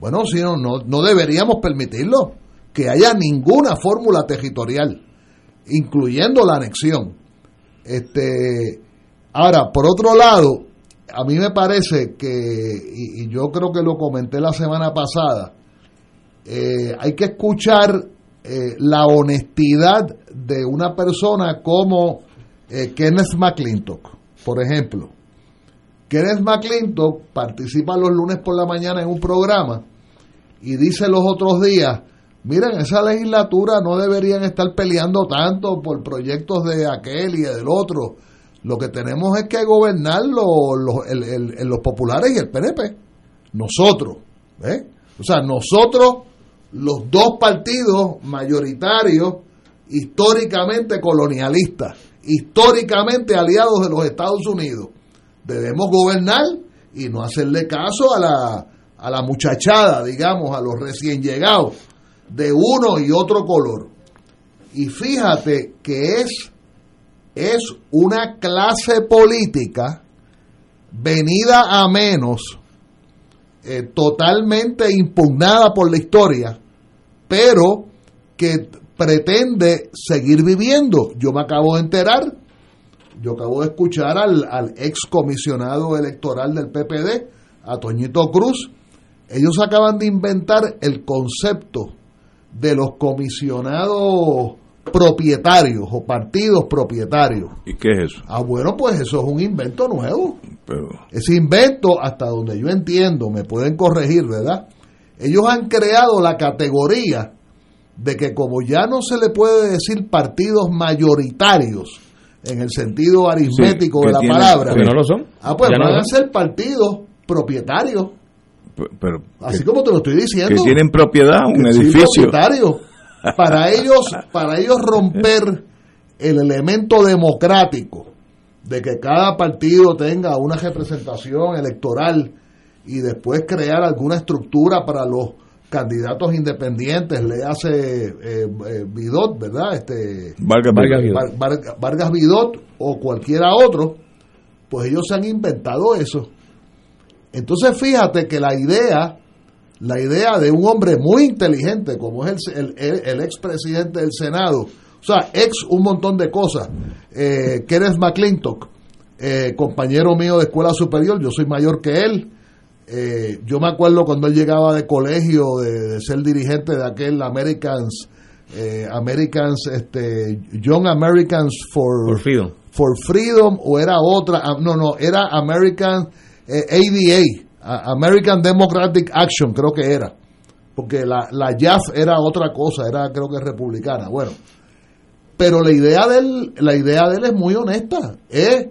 Bueno, si no, no, no deberíamos permitirlo, que haya ninguna fórmula territorial, incluyendo la anexión. Este, ahora, por otro lado, a mí me parece que, y, yo creo que lo comenté la semana pasada, eh, hay que escuchar eh, la honestidad de una persona como eh, Kenneth McClintock, por ejemplo. Kenneth McClintock participa los lunes por la mañana en un programa y dice los otros días, miren, esa legislatura no deberían estar peleando tanto por proyectos de aquel y del otro. Lo que tenemos es que gobernar los, los, el- el- los populares y el PNP. Nosotros. ¿eh? O sea, nosotros, los dos partidos mayoritarios, históricamente colonialistas, históricamente aliados de los Estados Unidos, debemos gobernar y no hacerle caso a la, a la muchachada, digamos, a los recién llegados, de uno y otro color. Y fíjate que es, es una clase política venida a menos, eh, totalmente impugnada por la historia, pero que pretende seguir viviendo. Yo me acabo de enterar, yo acabo de escuchar al, al ex comisionado electoral del PPD, a Toñito Cruz, ellos acaban de inventar el concepto de los comisionados propietarios o partidos propietarios. ¿Y qué es eso? Ah, bueno, pues eso es un invento nuevo. Pero, Ese invento, hasta donde yo entiendo, me pueden corregir, ¿verdad? Ellos han creado la categoría de que como ya no se le puede decir partidos mayoritarios en el sentido aritmético que de la palabra, Porque no lo son. ah, pues no van a ser partidos propietarios, pero así que, como te lo estoy que diciendo. tienen propiedad, un edificio. propietario. Para *laughs* ellos, para ellos romper el elemento democrático de que cada partido tenga una representación electoral y después crear alguna estructura para los candidatos independientes, le hace eh, eh, Vidot, ¿verdad? Este, Valga Vidot. Var- Var- Vargas Vidot o cualquiera otro, pues ellos se han inventado eso. Entonces fíjate que la idea, la idea de un hombre muy inteligente como es el, el, el expresidente del Senado, o sea, ex un montón de cosas, eh, Kenneth McClintock, eh, compañero mío de escuela superior, yo soy mayor que él, eh, yo me acuerdo cuando él llegaba de colegio, de, de ser dirigente de aquel Americans, eh, Americans, este, Young Americans for, Por Freedom. for Freedom, o era otra, ah, no, no, era American eh, ADA, a- American Democratic Action, creo que era, porque la, la JAF era otra cosa, era creo que republicana, bueno, pero la idea de él, la idea de él es muy honesta, es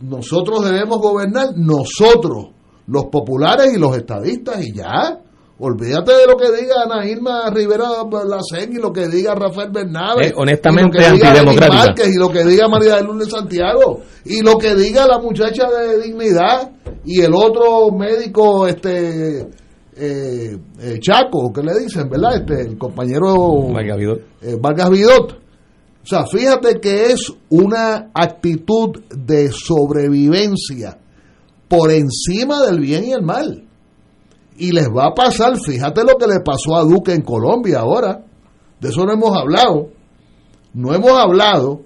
nosotros debemos gobernar, nosotros, los populares y los estadistas, y ya. Olvídate de lo que diga Ana Irma Rivera Lacén y lo que diga Rafael Bernabe. Eh, honestamente y lo que diga. Márquez, y lo que diga María de Lourdes Santiago y lo que diga la muchacha de dignidad y el otro médico este eh, eh, Chaco que le dicen verdad este el compañero Vidot. Vargas Vidot. O sea, fíjate que es una actitud de sobrevivencia por encima del bien y el mal. Y les va a pasar, fíjate lo que le pasó a Duque en Colombia ahora. De eso no hemos hablado. No hemos hablado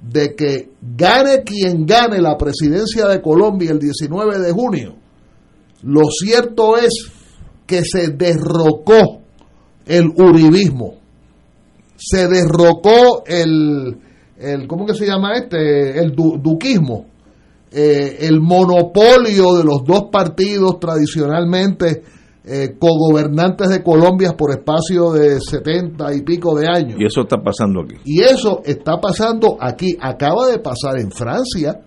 de que gane quien gane la presidencia de Colombia el 19 de junio. Lo cierto es que se derrocó el uribismo, se derrocó el, el ¿cómo que se llama este? El duquismo, eh, el monopolio de los dos partidos tradicionalmente eh, cogobernantes de Colombia por espacio de 70 y pico de años. Y eso está pasando aquí. Y eso está pasando aquí. Acaba de pasar en Francia.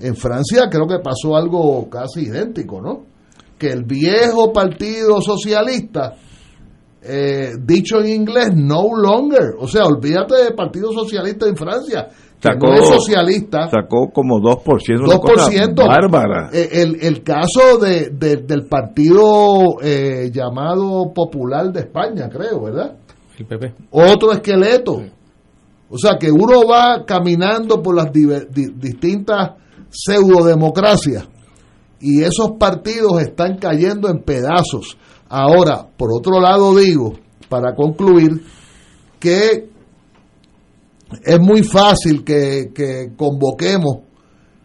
En Francia creo que pasó algo casi idéntico, ¿no? Que el viejo partido socialista, eh, dicho en inglés, no longer, o sea, olvídate del partido socialista en Francia, Sacó, no es socialista. Sacó como 2%. 2%. Bárbara. Eh, El, el caso de, de- del partido eh, llamado Popular de España, creo, ¿verdad? El PP. Otro esqueleto. O sea que uno va caminando por las diver- di- distintas pseudodemocracias y esos partidos están cayendo en pedazos. Ahora, por otro lado digo, para concluir, que es muy fácil que, que convoquemos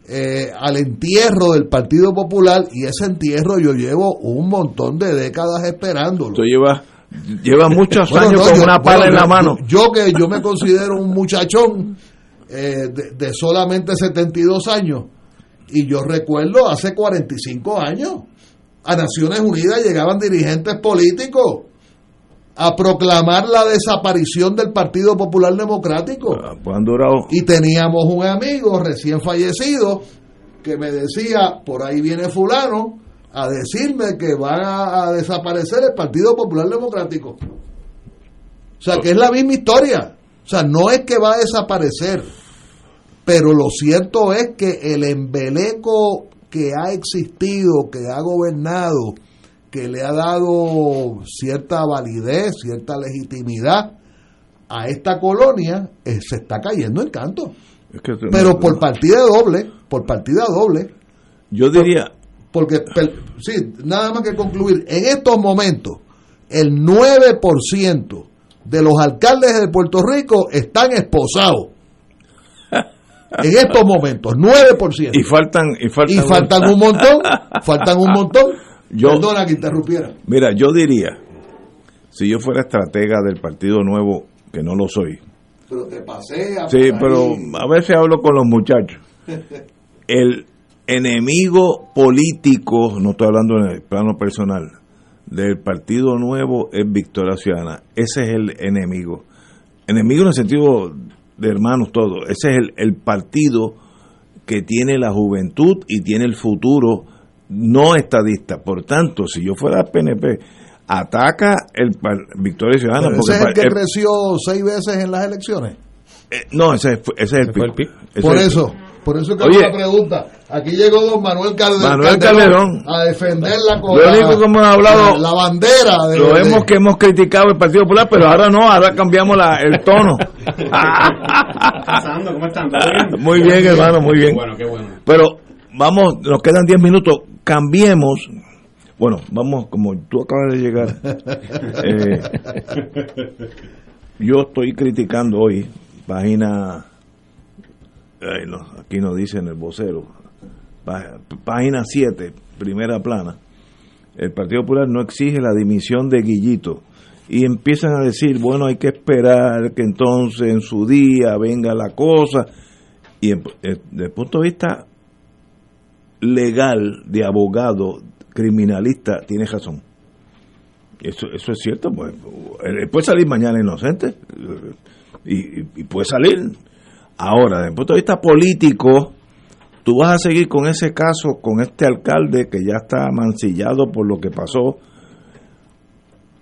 eh, al entierro del Partido Popular y ese entierro yo llevo un montón de décadas esperándolo. Tú llevas lleva muchos *laughs* Bueno, años no, con yo- una pala bueno, en la yo- mano. Yo, que yo me considero un muchachón eh, de, de solamente 72 años y yo recuerdo hace 45 años a Naciones Unidas llegaban dirigentes políticos a proclamar la desaparición del Partido Popular Democrático. Ah, pues han durado. Y teníamos un amigo recién fallecido que me decía, por ahí viene fulano a decirme que van a, a desaparecer el Partido Popular Democrático. O sea, que es la misma historia. O sea, no es que va a desaparecer, pero lo cierto es que el embeleco que ha existido, que ha gobernado, que le ha dado cierta validez, cierta legitimidad a esta colonia, eh, se está cayendo en canto. Es que- Pero por partida doble, por partida doble, Yo diría, porque, sí, nada más que concluir, en estos momentos, el 9% de los alcaldes de Puerto Rico están esposados. *laughs* En estos momentos, 9%. y faltan y faltan, Y faltan un montón, faltan un montón. Yo- Perdona que interrumpiera. Mira, yo diría, si yo fuera estratega del Partido Nuevo, que no lo soy. Pero te pasea. Sí, pero ahí. a veces hablo con los muchachos. *laughs* El enemigo político, no estoy hablando en el plano personal, del Partido Nuevo es Victoria Ciudadana. Ese es el enemigo. Enemigo en el sentido de hermanos todos. Ese es el, el partido que tiene la juventud y tiene el futuro no estadista. Por tanto, si yo fuera PNP, ataca el par- Victoria Ciudadana. Pero porque ese es el que el- creció seis veces en las elecciones. eh, no, ese, ese es el pico. pico. Ese Por es el eso, por eso que Oye. hago la pregunta. Aquí llegó don Manuel Calderón, Manuel Calderón. a defender la Lo único que hemos hablado- la, la bandera de, Lo de- vemos que hemos criticado el Partido Popular, pero ahora no, ahora cambiamos la, el tono. ¿Cómo están? ¿Todo bien? muy bien, hermano, muy bien. Qué bueno, qué bueno. Pero vamos, nos quedan 10 minutos, cambiemos. Bueno, vamos, como tú acabas de llegar. *laughs* eh, yo estoy criticando hoy, página. ay, no, aquí nos dice en el vocero. pá- Página 7, primera plana. El Partido Popular no exige la dimisión de Guillito. Y empiezan a decir, bueno, hay que esperar que entonces en su día venga la cosa. Y eh, desde el punto de vista legal, de abogado, criminalista, tiene razón. Eso, eso es cierto, pues, él puede salir mañana inocente eh, y, puede salir. Ahora, desde el punto de vista político, tú vas a seguir con ese caso, con este alcalde que ya está mancillado por lo que pasó.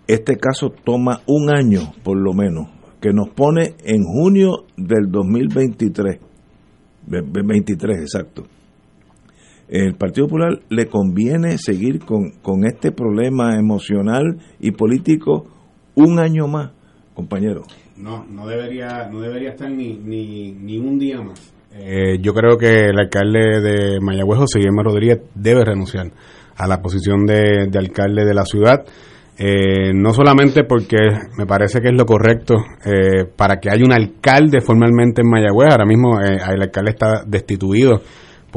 Este caso toma un año, por lo menos, que nos pone en junio del 2023. Ve- ve- 23, exacto. El Partido Popular le conviene seguir con, con este problema emocional y político un año más, compañero. No, no debería, no debería estar ni, ni, ni un día más. Eh, yo creo que el alcalde de Mayagüez, José Guillermo Rodríguez, debe renunciar a la posición de, de alcalde de la ciudad. Eh, no solamente porque me parece que es lo correcto eh, para que haya un alcalde formalmente en Mayagüez. Ahora mismo eh, el alcalde está destituido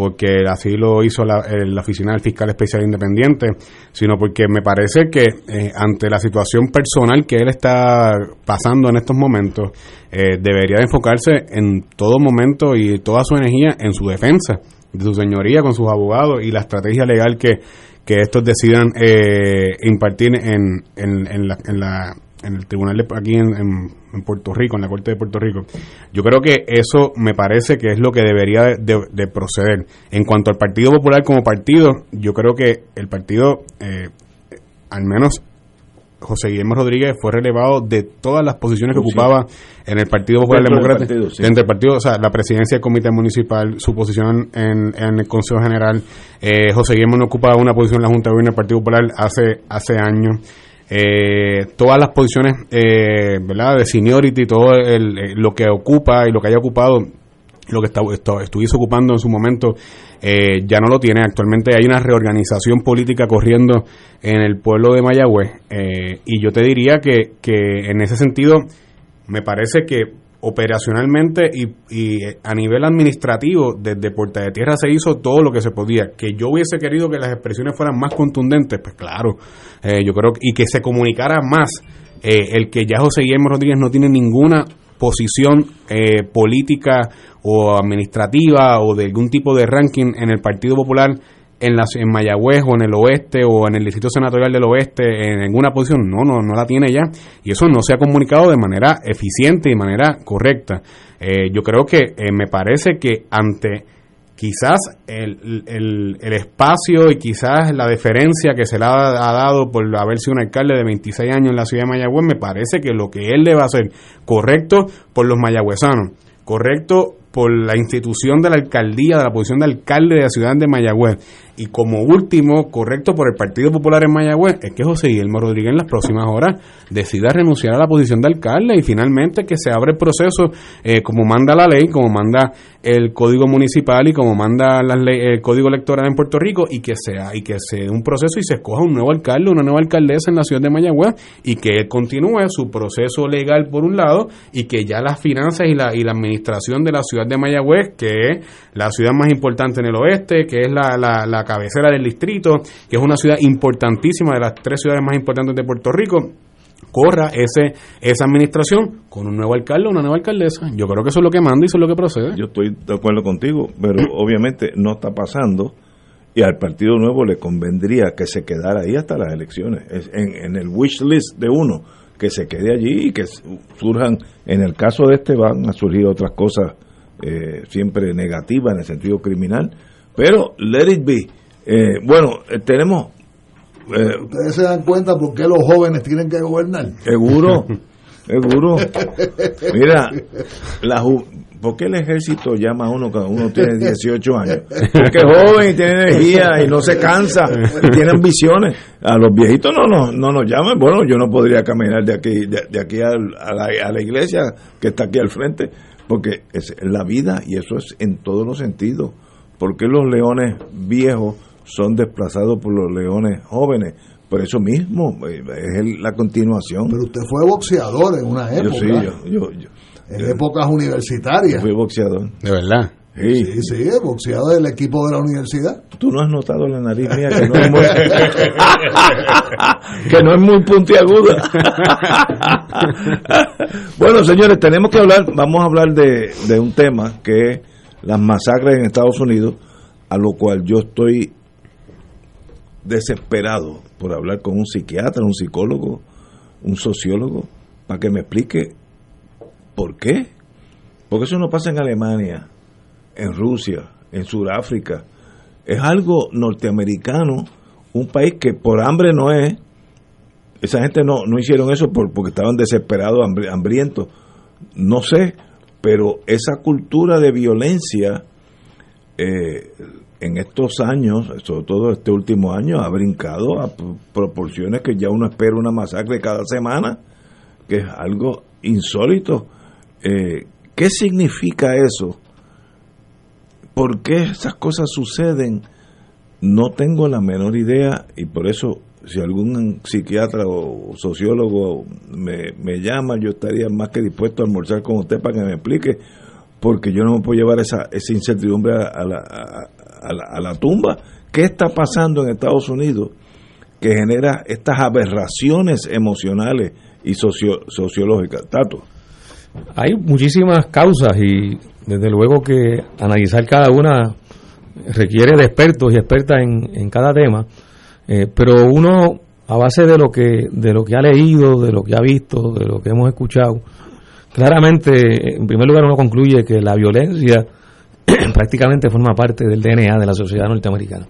porque así lo hizo la, eh, la Oficina del Fiscal Especial Independiente, sino porque me parece que eh, ante la situación personal que él está pasando en estos momentos, eh, debería de enfocarse en todo momento y toda su energía en su defensa de su señoría con sus abogados y la estrategia legal que, que estos decidan eh, impartir en, en, la, en el tribunal de, aquí en, en, Puerto Rico, en la Corte de Puerto Rico. Yo creo que eso me parece que es lo que debería de, de- de proceder. En cuanto al Partido Popular como partido, yo creo que el partido, eh, al menos José Guillermo Rodríguez fue relevado de todas las posiciones que Sí. ocupaba en el Partido Popular Democrático, partido, sí. dentro del partido, o sea, la presidencia del comité municipal, su posición en, en el Consejo General. Eh, José Guillermo no ocupaba una posición en la Junta de Gobierno del Partido Popular hace, hace años. Eh, todas las posiciones, eh, ¿verdad?, de seniority, todo el, eh, lo que ocupa y lo que haya ocupado lo que está, esto- estuviese ocupando en su momento eh, ya no lo tiene. Actualmente hay una reorganización política corriendo en el pueblo de Mayagüez eh, y yo te diría que, que en ese sentido me parece que operacionalmente y, y a nivel administrativo desde Puerta de Tierra se hizo todo lo que se podía. Que yo hubiese querido que las expresiones fueran más contundentes, pues claro, eh, yo creo y que se comunicara más eh, el que ya José Guillermo Rodríguez no tiene ninguna posición eh, política o administrativa o de algún tipo de ranking en el Partido Popular en, la, en Mayagüez o en el oeste o en el distrito senatorial del oeste en ninguna posición. No, no, no la tiene ya. Y eso no se ha comunicado de manera eficiente y de manera correcta. Eh, yo creo que eh, me parece que ante quizás el, el, el espacio y quizás la deferencia que se le ha, ha dado por haber sido un alcalde de 26 años en la ciudad de Mayagüez, me parece que lo que él debe hacer correcto por los mayagüezanos, correcto por la institución de la alcaldía, de la posición de alcalde de la ciudad de Mayagüez, y como último, correcto por el Partido Popular en Mayagüez, es que José Guillermo Rodríguez en las próximas horas decida renunciar a la posición de alcalde y finalmente que se abre el proceso eh, como manda la ley, como manda el código municipal y como manda las ley- el código electoral en Puerto Rico y que sea y que se un proceso y se escoja un nuevo alcalde, una nueva alcaldesa en la ciudad de Mayagüez y que él continúe su proceso legal por un lado y que ya las finanzas y la, y la administración de la ciudad de Mayagüez, que es la ciudad más importante en el oeste, que es la, la, la cabecera del distrito, que es una ciudad importantísima de las tres ciudades más importantes de Puerto Rico, corra ese esa administración con un nuevo alcalde o una nueva alcaldesa. Yo creo que eso es lo que manda y eso es lo que procede. Yo estoy de acuerdo contigo, pero *clears throat* obviamente no está pasando y al Partido Nuevo le convendría que se quedara ahí hasta las elecciones, Es en, en el wish list de uno, que se quede allí y que surjan, en el caso de este van a surgir otras cosas eh, siempre negativas en el sentido criminal, pero let it be. Eh, bueno, eh, tenemos... eh, Ustedes se dan cuenta por qué los jóvenes tienen que gobernar. Seguro, *laughs* seguro. Mira, la ju- ¿por qué el ejército llama a uno cuando uno tiene 18 años? Porque es joven y tiene energía y no se cansa y tiene ambiciones. A los viejitos no nos, no nos llaman. Bueno, yo no podría caminar de aquí, de, de aquí al- a, la, a la iglesia que está aquí al frente, porque es la vida y eso es en todos los sentidos. ¿Por qué los leones viejos son desplazados por los leones jóvenes? Por eso mismo, eh, es el- la continuación. Pero usted fue boxeador en una Yo época. sí, yo, yo, yo- en yo épocas universitarias. fui boxeador. De verdad. Sí. Sí, sí, boxeador del equipo de la universidad. Tú no has notado la nariz mía que no es muy, *laughs* que no es muy puntiaguda. *laughs* bueno, señores, tenemos que hablar, vamos a hablar de, de un tema que es las masacres en Estados Unidos, a lo cual yo estoy desesperado por hablar con un psiquiatra, un psicólogo, un sociólogo, para que me explique por qué. Porque eso no pasa en Alemania, en Rusia, en Sudáfrica. Es algo norteamericano, un país que por hambre no es. Esa gente no, no hicieron eso por, porque estaban desesperados, hambri- hambrientos. No sé, pero esa cultura de violencia eh, en estos años, sobre todo este último año, ha brincado a proporciones que ya uno espera una masacre cada semana, que es algo insólito. Eh, ¿Qué significa eso? ¿Por qué esas cosas suceden? No tengo la menor idea y por eso si algún psiquiatra o sociólogo me, me llama, yo estaría más que dispuesto a almorzar con usted para que me explique, porque yo no me puedo llevar esa, esa incertidumbre a, la, a la, a la tumba. ¿Qué está pasando en Estados Unidos que genera estas aberraciones emocionales y socio, sociológicas? Tato. Hay muchísimas causas y desde luego que analizar cada una requiere de expertos y expertas en, en cada tema, eh, pero uno a base de lo que de lo que ha leído, de lo que ha visto, de lo que hemos escuchado, claramente, en primer lugar, uno concluye que la violencia *clears throat* prácticamente forma parte del DNA de la sociedad norteamericana.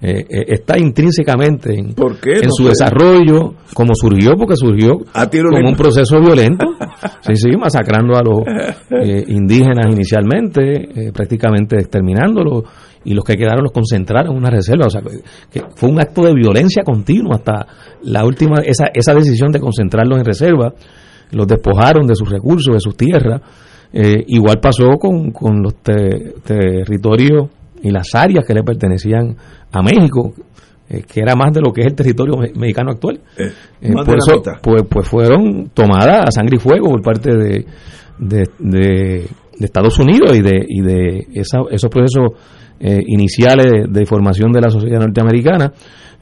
Eh, eh, está intrínsecamente en, en su desarrollo, como surgió, porque surgió como un proceso violento, *laughs* sí, sí, masacrando a los eh, indígenas inicialmente, prácticamente exterminándolos, y los que quedaron los concentraron en una reserva, o sea, que fue un acto de violencia continua hasta la última, esa, esa decisión de concentrarlos en reserva, los despojaron de sus recursos, de sus tierras, igual pasó con, con los territorios y las áreas que le pertenecían a México, eh, que era más de lo que es el territorio mexicano actual. Eh, eh, por eso, pues, pues fueron tomadas a sangre y fuego por parte de, de, Estados Unidos y de, y de esos procesos iniciales de, formación de la sociedad norteamericana.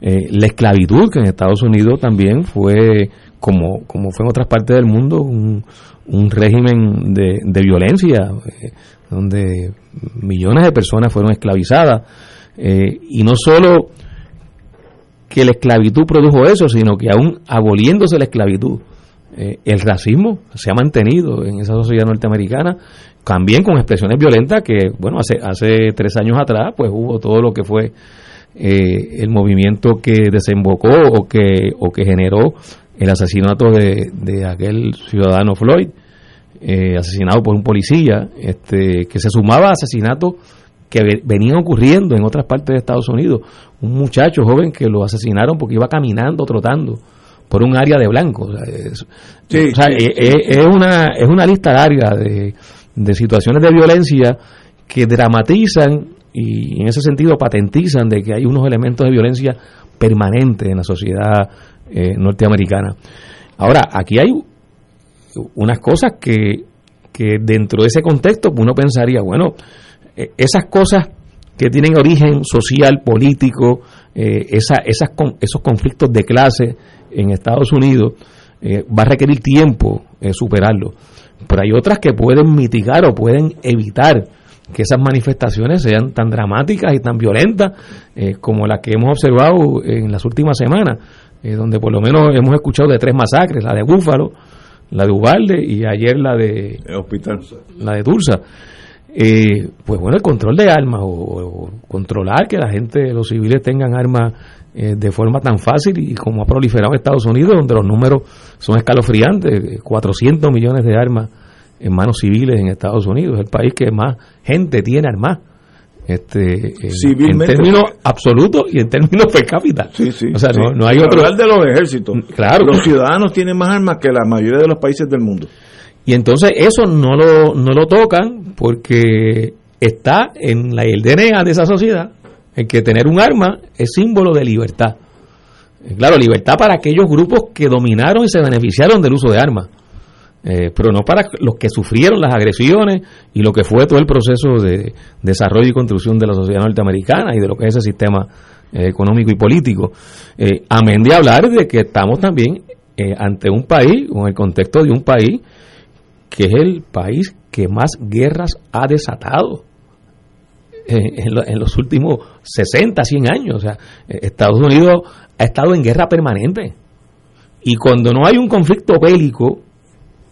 la esclavitud, que en Estados Unidos también fue, como, como fue en otras partes del mundo, un, un régimen de, de violencia, donde millones de personas fueron esclavizadas eh, y no solo que la esclavitud produjo eso, sino que aún aboliéndose la esclavitud, eh, el racismo se ha mantenido en esa sociedad norteamericana, también con expresiones violentas que, bueno, hace, hace tres años atrás, pues hubo todo lo que fue eh, el movimiento que desembocó o que, o que generó el asesinato de, aquel ciudadano Floyd, asesinado por un policía, este, que se sumaba a asesinatos que venían ocurriendo en otras partes de Estados Unidos. Un muchacho joven que lo asesinaron porque iba caminando, trotando por un área de blanco. es, una, es una lista larga de, de situaciones de violencia que dramatizan y en ese sentido patentizan de que hay unos elementos de violencia permanentes en la sociedad eh, norteamericana. Ahora, aquí hay unas cosas que, que dentro de ese contexto uno pensaría, bueno, eh, esas cosas que tienen origen social, político, eh, esa, esas, esos conflictos de clase en Estados Unidos, eh, va a requerir tiempo superarlo. Pero hay otras que pueden mitigar o pueden evitar que esas manifestaciones sean tan dramáticas y tan violentas como las que hemos observado en las últimas semanas, donde por lo menos hemos escuchado de tres masacres, la de Búfalo, la de Ubalde y ayer la de Hospital. la de Tulsa. Eh, pues bueno, el control de armas o, controlar que la gente, los civiles tengan armas eh, de forma tan fácil y como ha proliferado en Estados Unidos, donde los números son escalofriantes, 400 millones de armas en manos civiles en Estados Unidos, el país que más gente tiene armas. Este, en, términos absolutos y en términos per cápita. o sea, no, hay otro. de los ejércitos. Claro. Los ciudadanos tienen más armas que la mayoría de los países del mundo. Y entonces eso no lo, no lo tocan porque está en la, el DNA de esa sociedad en que tener un arma es símbolo de libertad. Eh, claro, libertad para aquellos grupos que dominaron y se beneficiaron del uso de armas, eh, pero no para los que sufrieron las agresiones y lo que fue todo el proceso de desarrollo y construcción de la sociedad norteamericana y de lo que es ese sistema eh, económico y político. amén de hablar de que estamos también ante un país, o en el contexto de un país, que es el país que más guerras ha desatado en, los últimos 60, 100 años. O sea, Estados Unidos ha estado en guerra permanente. Y cuando no hay un conflicto bélico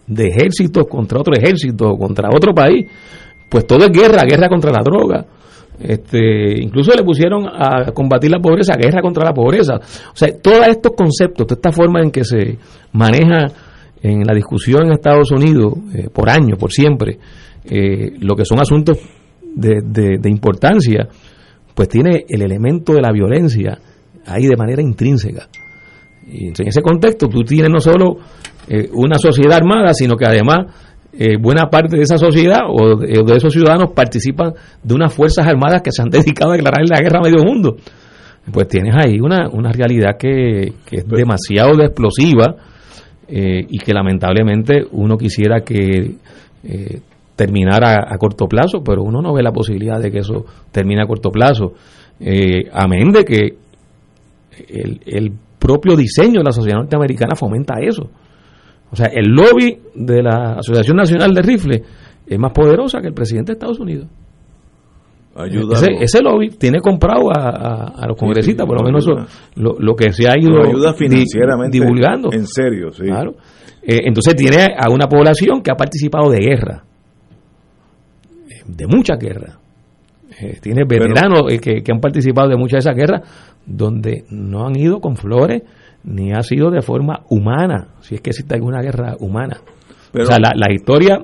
de ejércitos contra otro ejército, contra otro país, pues todo es guerra, guerra contra la droga. Este, incluso le pusieron a combatir la pobreza, guerra contra la pobreza. O sea, todos estos conceptos, toda esta forma en que se maneja en la discusión en Estados Unidos eh, por años, por siempre, eh, lo que son asuntos de, de, importancia, pues tiene el elemento de la violencia ahí de manera intrínseca. Y en ese contexto tú tienes no solo eh, una sociedad armada, sino que además buena parte de esa sociedad o de, esos ciudadanos participan de unas fuerzas armadas que se han *laughs* dedicado a declarar la guerra a medio mundo. Pues tienes ahí una, una realidad que, que es demasiado explosiva eh, y que lamentablemente uno quisiera que terminar a, corto plazo, pero uno no ve la posibilidad de que eso termine a corto plazo. Eh, amén de que el, el propio diseño de la sociedad norteamericana fomenta eso. O sea, el lobby de la Asociación Nacional de Rifle es más poderosa que el presidente de Estados Unidos. Ese, ese, lobby tiene comprado a, los congresistas, por lo menos eso, lo, que se ha ido ayuda financieramente, divulgando. En serio, sí. Claro. Eh, entonces tiene a una población que ha participado de guerra, de muchas guerras. Eh, tiene veteranos eh, que, que, han participado de muchas de esas guerras donde no han ido con flores ni ha sido de forma humana, si es que existe alguna guerra humana. o sea, la, la historia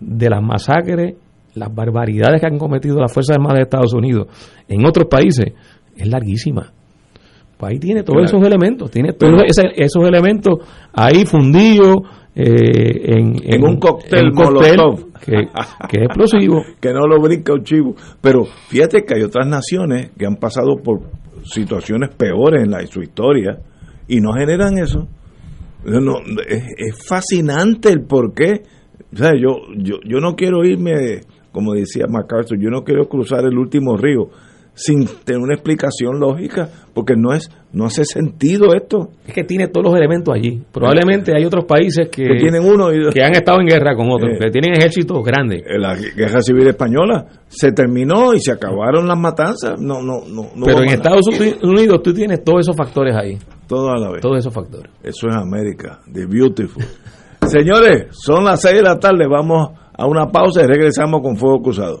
de las masacres las barbaridades que han cometido las Fuerzas Armadas de Estados Unidos en otros países es larguísima. Pues ahí tiene todos esos elementos, tiene todos esos elementos ahí fundidos eh, en, un cóctel, que, que, es explosivo. *laughs* que no lo brinca un chivo. Pero fíjate que hay otras naciones que han pasado por situaciones peores en, la, su historia y no generan eso. No, es, es fascinante el por qué. O sea, yo, yo, yo no quiero irme como decía MacArthur, yo no quiero cruzar el último río sin tener una explicación lógica, porque no es no hace sentido esto. Es que tiene todos los elementos allí. Probablemente hay otros países que, tienen uno que han estado en guerra con otros, eh. que tienen ejércitos grandes. La guerra civil española se terminó y se acabaron las matanzas. No, no, no. Pero en Estados Unidos tú tienes todos esos factores ahí. Todo a la vez. Todos esos factores. Eso es América, the beautiful. Señores, son las seis de la tarde, vamos a una pausa y regresamos con Fuego Cruzado.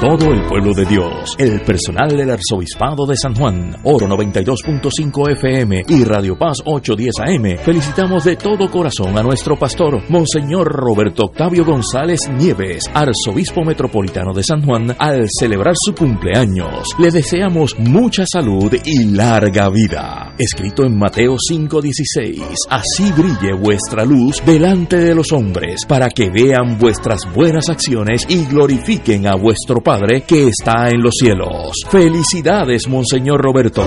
Todo el pueblo de Dios, el personal del Arzobispado de San Juan, Oro 92.5 FM y Radio Paz 810 AM, felicitamos de todo corazón a nuestro pastor, Monseñor Roberto Octavio González Nieves, Arzobispo Metropolitano de San Juan, al celebrar su cumpleaños. Le deseamos mucha salud y larga vida. Escrito en Mateo 5:16, así brille vuestra luz delante de los hombres, para que vean vuestras buenas acciones y glorifiquen a vuestro Padre Padre que está en los cielos. Felicidades, Monseñor Roberto.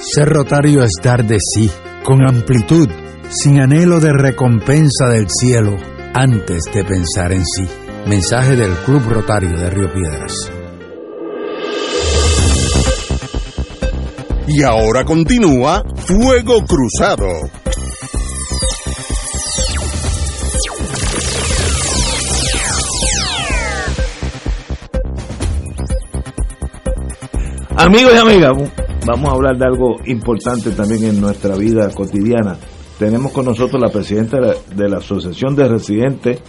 Ser rotario es dar de sí, con amplitud, sin anhelo de recompensa del cielo, antes de pensar en sí. Mensaje del Club Rotario de Río Piedras. Y ahora continúa Fuego Cruzado. Amigos y amigas, vamos a hablar de algo importante también en nuestra vida cotidiana. Tenemos con nosotros la presidenta de la, Asociación de Residentes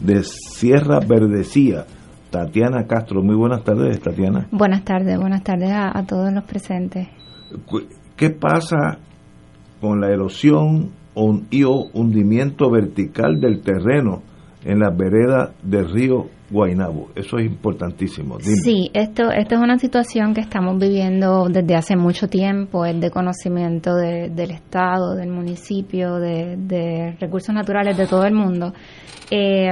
de Sierra Verdecía, Tatiana Castro. Muy buenas tardes, Tatiana. Buenas tardes, buenas tardes a, todos los presentes. ¿Qué pasa con la erosión y o hundimiento vertical del terreno en las veredas del río Guainabo. Eso es importantísimo. Dime. Sí, esto, esto es una situación que estamos viviendo desde hace mucho tiempo, es de conocimiento de- del Estado, del municipio, de, de recursos naturales de todo el mundo. Eh,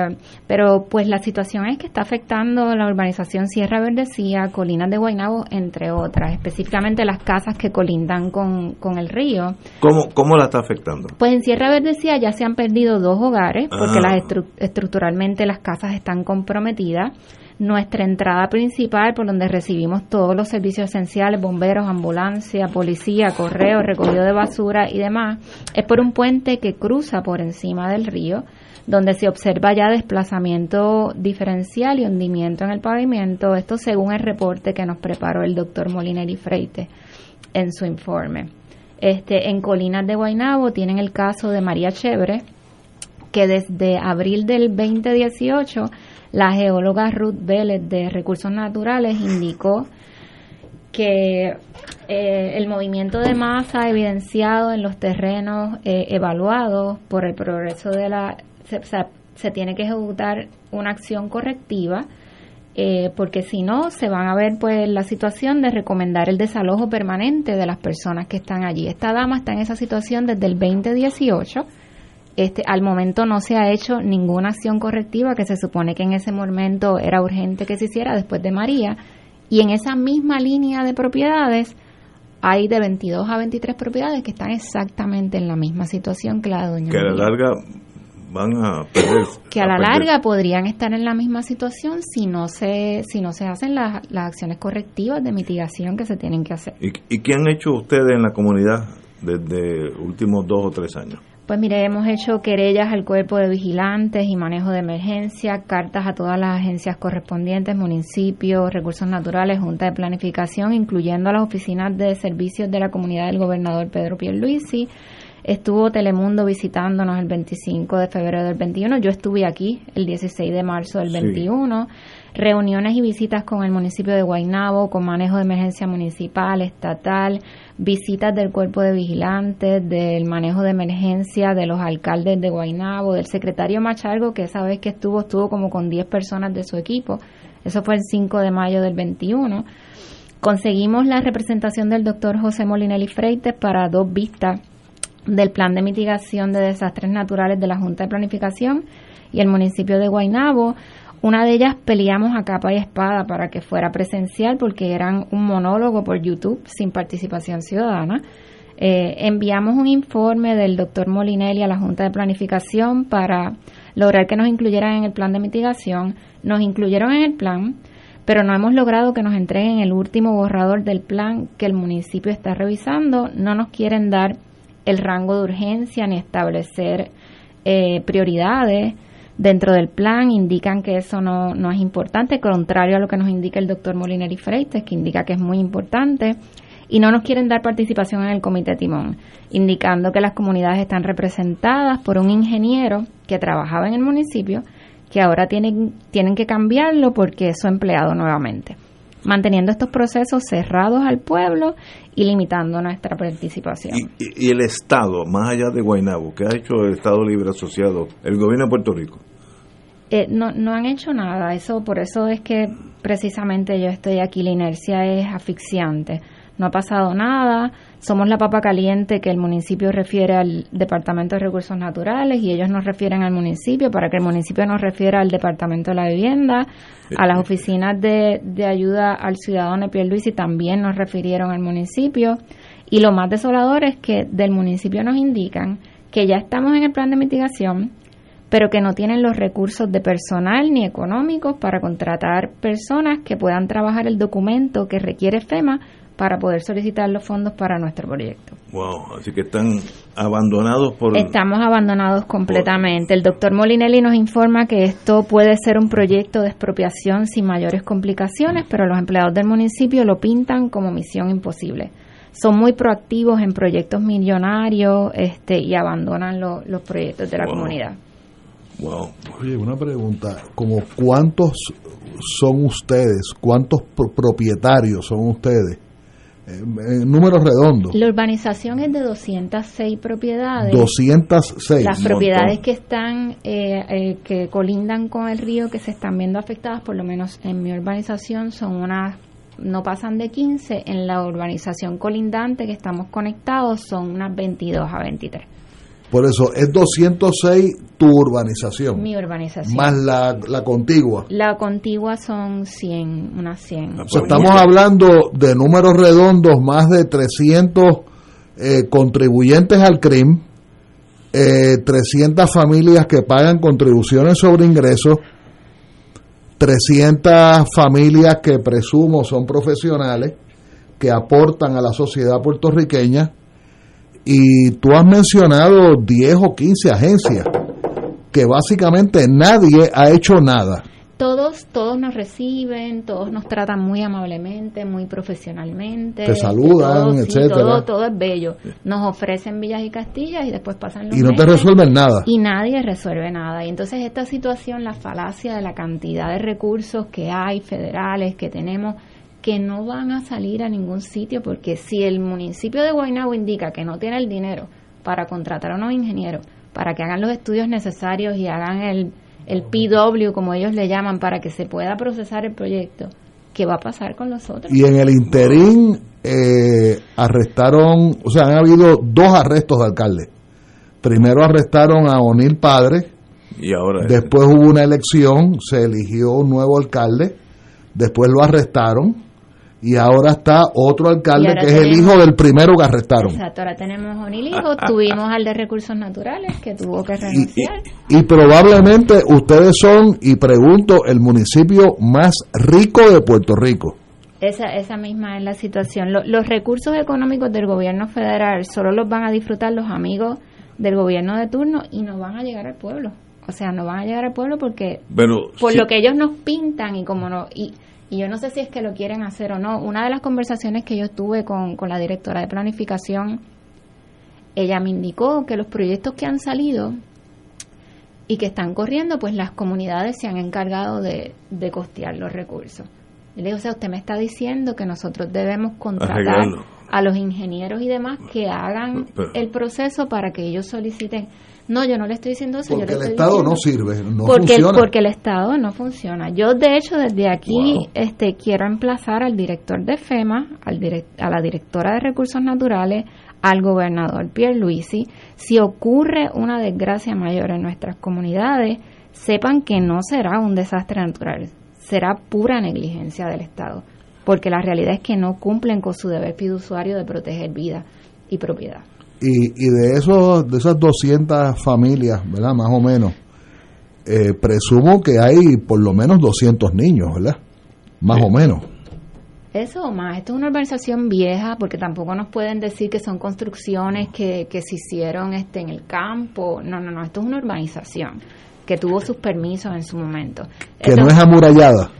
pero pues la situación es que está afectando la urbanización Sierra Verdecía, Colinas de Guaynabo, entre otras, específicamente las casas que colindan con, con el río. ¿Cómo, ¿Cómo la está afectando? Pues en Sierra Verdecía ya se han perdido dos hogares porque Ah. las estru- estructuralmente las casas están comprometidas. Nuestra entrada principal, por donde recibimos todos los servicios esenciales, bomberos, ambulancia, policía, correo, recogido de basura y demás, es por un puente que cruza por encima del río, donde se observa ya desplazamiento diferencial y hundimiento en el pavimento, esto según el reporte que nos preparó el doctor Molineri Freite en su informe. Este, en Colinas de Guaynabo tienen el caso de María Chévere, que desde abril del 2018 la geóloga Ruth Vélez de Recursos Naturales indicó que eh, el movimiento de masa evidenciado en los terrenos eh, evaluados por el progreso de la... Se, se- tiene que ejecutar una acción correctiva eh, porque si no se van a ver pues la situación de recomendar el desalojo permanente de las personas que están allí. Esta dama está en esa situación desde el 2018. Este, al momento no se ha hecho ninguna acción correctiva que se supone que en ese momento era urgente que se hiciera después de María. Y en esa misma línea de propiedades hay de 22 a 23 propiedades que están exactamente en la misma situación que la de Doña Que a la larga van a perder. que a la perder. larga podrían estar en la misma situación si no se si no se hacen las, las acciones correctivas de mitigación que se tienen que hacer. ¿Y, ¿Y qué han hecho ustedes en la comunidad desde últimos dos o tres años? Pues mire, hemos hecho querellas al cuerpo de vigilantes y manejo de emergencia, cartas a todas las agencias correspondientes, municipios, recursos naturales, junta de planificación, incluyendo a las oficinas de servicios de la comunidad del gobernador Pedro Pierluisi. Estuvo Telemundo visitándonos el 25 de febrero del 21. Yo estuve aquí el 16 de marzo del Sí. 21. Reuniones y visitas con el municipio de Guaynabo, con manejo de emergencia municipal, estatal, visitas del cuerpo de vigilantes, del manejo de emergencia, de los alcaldes de Guaynabo, del secretario Machargo, que esa vez que estuvo, estuvo como con 10 personas de su equipo. Eso fue el 5 de mayo del 21. Conseguimos la representación del doctor José Molinelli Freites para dos vistas del Plan de Mitigación de Desastres Naturales de la Junta de Planificación y el municipio de Guaynabo. Una de ellas peleamos a capa y espada para que fuera presencial porque eran un monólogo por YouTube sin participación ciudadana. Eh, enviamos un informe del doctor Molinelli a la Junta de Planificación para lograr que nos incluyeran en el plan de mitigación. Nos incluyeron en el plan, pero no hemos logrado que nos entreguen el último borrador del plan que el municipio está revisando. No nos quieren dar el rango de urgencia ni establecer eh, prioridades dentro del plan. Indican que eso no, no es importante, contrario a lo que nos indica el doctor Molineri Freites, que indica que es muy importante. Y no nos quieren dar participación en el comité timón, indicando que las comunidades están representadas por un ingeniero que trabajaba en el municipio, que ahora tienen, tienen que cambiarlo porque es su empleado nuevamente manteniendo estos procesos cerrados al pueblo y limitando nuestra participación. Y, y el Estado, más allá de Guaynabo, ¿qué ha hecho el Estado Libre Asociado, el gobierno de Puerto Rico? Eh, no, no han hecho nada, eso por eso es que precisamente yo estoy aquí, la inercia es asfixiante. No ha pasado nada, somos la papa caliente que el municipio refiere al Departamento de Recursos Naturales y ellos nos refieren al municipio para que el municipio nos refiera al Departamento de la Vivienda, a las oficinas de, de ayuda al ciudadano de Pierluisi también nos refirieron al municipio. Y lo más desolador es que del municipio nos indican que ya estamos en el plan de mitigación, pero que no tienen los recursos de personal ni económicos para contratar personas que puedan trabajar el documento que requiere FEMA para poder solicitar los fondos para nuestro proyecto. Wow, así que están abandonados por... Estamos abandonados completamente. El doctor Molinelli nos informa que esto puede ser un proyecto de expropiación sin mayores complicaciones, pero los empleados del municipio lo pintan como misión imposible. Son muy proactivos en proyectos millonarios este, y abandonan lo- los proyectos de la Wow. comunidad. Oye, una pregunta, como cuántos son ustedes, cuántos pro- propietarios son ustedes números redondos. La urbanización es de 206 propiedades. 206. Las propiedades que están, eh, eh, que colindan con el río, que se están viendo afectadas, por lo menos en mi urbanización, son unas, no pasan de 15. En la urbanización colindante que estamos conectados, son unas 22 a 23. Por eso es 206 tu urbanización. Mi urbanización. Más la, la contigua. La contigua son 100, unas 100. O sea, estamos hablando de números redondos, más de 300 eh, contribuyentes al CRIM, eh, 300 familias que pagan contribuciones sobre ingresos, 300 familias que presumo son profesionales, que aportan a la sociedad puertorriqueña, y tú has mencionado 10 o 15 agencias que básicamente nadie ha hecho nada. Todos, todos nos reciben, todos nos tratan muy amablemente, muy profesionalmente. Te saludan, sí, etcétera. todo, todo es bello. Nos ofrecen villas y castillas y después pasan los Y no te resuelven nada. Y nadie resuelve nada. Y entonces esta situación, la falacia de la cantidad de recursos que hay federales, que tenemos, que no van a salir a ningún sitio, porque si el municipio de Guaynabo indica que no tiene el dinero para contratar a unos ingenieros, para que hagan los estudios necesarios y hagan el, el PW, como ellos le llaman, para que se pueda procesar el proyecto, ¿qué va a pasar con los otros? Y en el interín eh, arrestaron, o sea, han habido dos arrestos de alcaldes. Primero arrestaron a Onil Padre, Y ahora después hubo una elección, se eligió un nuevo alcalde, después lo arrestaron y ahora está otro alcalde que es el hijo del primero que arrestaron. Exacto, ahora tenemos a Onil Hijo, tuvimos al de Recursos Naturales, que tuvo que renunciar. Y probablemente ustedes son, y pregunto, el municipio más rico de Puerto Rico. Esa, esa misma es la situación. Lo- los recursos económicos del gobierno federal solo los van a disfrutar los amigos del gobierno de turno y no van a llegar al pueblo. O sea, no van a llegar al pueblo porque Pero por sí. lo que ellos nos pintan y como no y, y yo no sé si es que lo quieren hacer o no. Una de las conversaciones que yo tuve con, con la directora de planificación, ella me indicó que los proyectos que han salido y que están corriendo, pues las comunidades se han encargado de, de costear los recursos. Y le digo, o sea, usted me está diciendo que nosotros debemos contratar a los ingenieros y demás que hagan el proceso para que ellos soliciten. No, yo no le estoy diciendo eso. yo Porque le el Estado diciendo- no sirve, no porque, funciona. porque el Estado no funciona. Yo, de hecho, desde aquí Wow. este, quiero emplazar al director de FEMA, al direct- a la directora de Recursos Naturales, al gobernador Pierre Luisi. Si ocurre una desgracia mayor en nuestras comunidades, sepan que no será un desastre natural, será pura negligencia del Estado. Porque la realidad es que no cumplen con su deber fiduciario de proteger vida y propiedad. Y, y de esos de esas 200 familias, ¿verdad? Más o menos, eh, presumo que hay por lo menos 200 niños, ¿verdad? Más o menos. Eso o más, esto es una urbanización vieja porque tampoco nos pueden decir que son construcciones que, que se hicieron este, en el campo. No, no, no, esto es una urbanización que tuvo sus permisos en su momento. Que no es amurallada,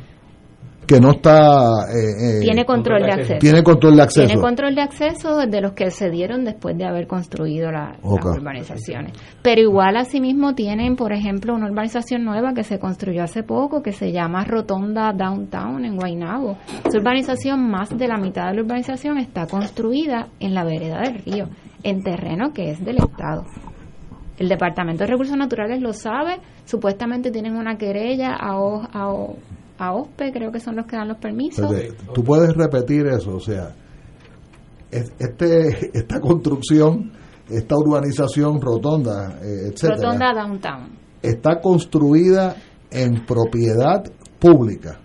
que no está... eh, eh, tiene control de acceso. Tiene control de acceso. Tiene control de acceso de los que se dieron después de haber construido la- las urbanizaciones. Pero igual asimismo tienen, por ejemplo, una urbanización nueva que se construyó hace poco que se llama Rotonda Downtown en Guaynabo. Esa urbanización, más de la mitad de la urbanización está construida en la vereda del río, en terreno que es del Estado. El Departamento de Recursos Naturales lo sabe, supuestamente tienen una querella a, O- a, O- a OSPE, creo que son los que dan los permisos. Tú puedes repetir eso, o sea, es- este *laughs* esta construcción, esta urbanización rotonda, eh, etcétera, Rotonda Downtown. está construida en propiedad pública.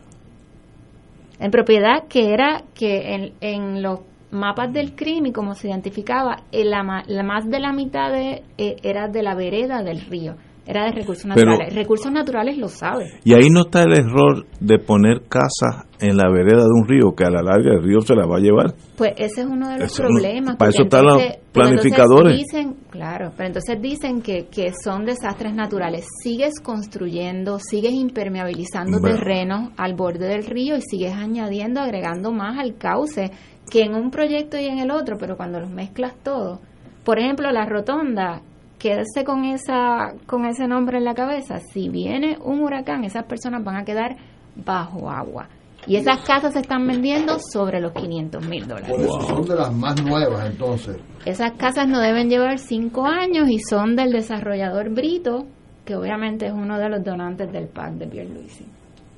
en propiedad que era que en, en los mapas del crimen, como se identificaba, eh, la, la más de la mitad de, eh, era de la vereda del río, era de recursos Pero- naturales. recursos naturales lo sabe. Y ahí no está el error de poner casas en la vereda de un río, que a la larga el río se la va a llevar. Pues ese es uno de los Eso no- problemas. para eso están los planificadores. Dicen, claro, pero entonces dicen que, que son desastres naturales. Sigues construyendo, sigues impermeabilizando Bueno. terrenos al borde del río y sigues añadiendo, agregando más al cauce que en un proyecto y en el otro, pero cuando los mezclas todo. Por ejemplo, la rotonda, quédese con esa con ese nombre en la cabeza. Si viene un huracán, esas personas van a quedar bajo agua. Y esas casas se están vendiendo sobre los 500 mil dólares. Por eso son de las más nuevas entonces. Esas casas no deben llevar cinco años y son del desarrollador Brito, que obviamente es uno de los donantes del PAC de Pierluisi.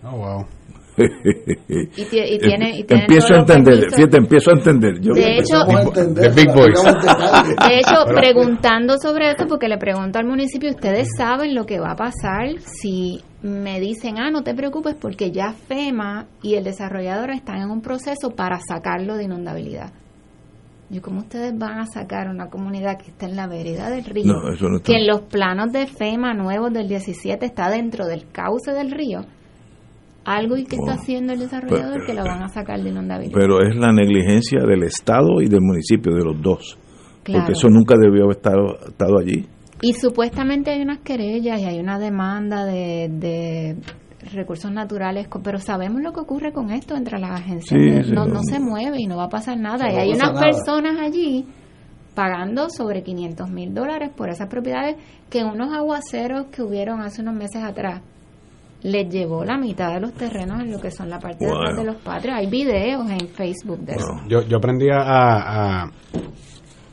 Oh, wow. *laughs* Y, tie- y tiene, y tiene empiezo a entender, permisos. fíjate, empiezo a entender. Yo- De hecho, Big Boys. De hecho, Pero- preguntando sobre eso, porque le pregunto al municipio, ¿ustedes saben lo que va a pasar si me dicen, ah, no te preocupes porque ya FEMA y el desarrollador están en un proceso para sacarlo de inundabilidad? Yo, ¿cómo ustedes van a sacar una comunidad que está en la vereda del río? No, eso no está. Que en los planos de FEMA nuevos del 17 está dentro del cauce del río. Algo y que está Wow. haciendo el desarrollador que lo van a sacar de inundabilidad. Pero es la negligencia del Estado y del municipio, de los dos. Claro. Porque eso nunca debió haber estado, estado allí. Y supuestamente hay unas querellas y hay una demanda de, de recursos naturales, pero sabemos lo que ocurre con esto entre las agencias. Sí, de- sí, no, no. no se mueve y no va a pasar nada. No y hay unas nada. personas allí pagando sobre 500 mil dólares por esas propiedades que en unos aguaceros que hubieron hace unos meses atrás les llevó la mitad de los terrenos en lo que son la parte de atrás Wow. de los patrios. Hay videos en Facebook de eso. Yo, yo aprendí a, a- a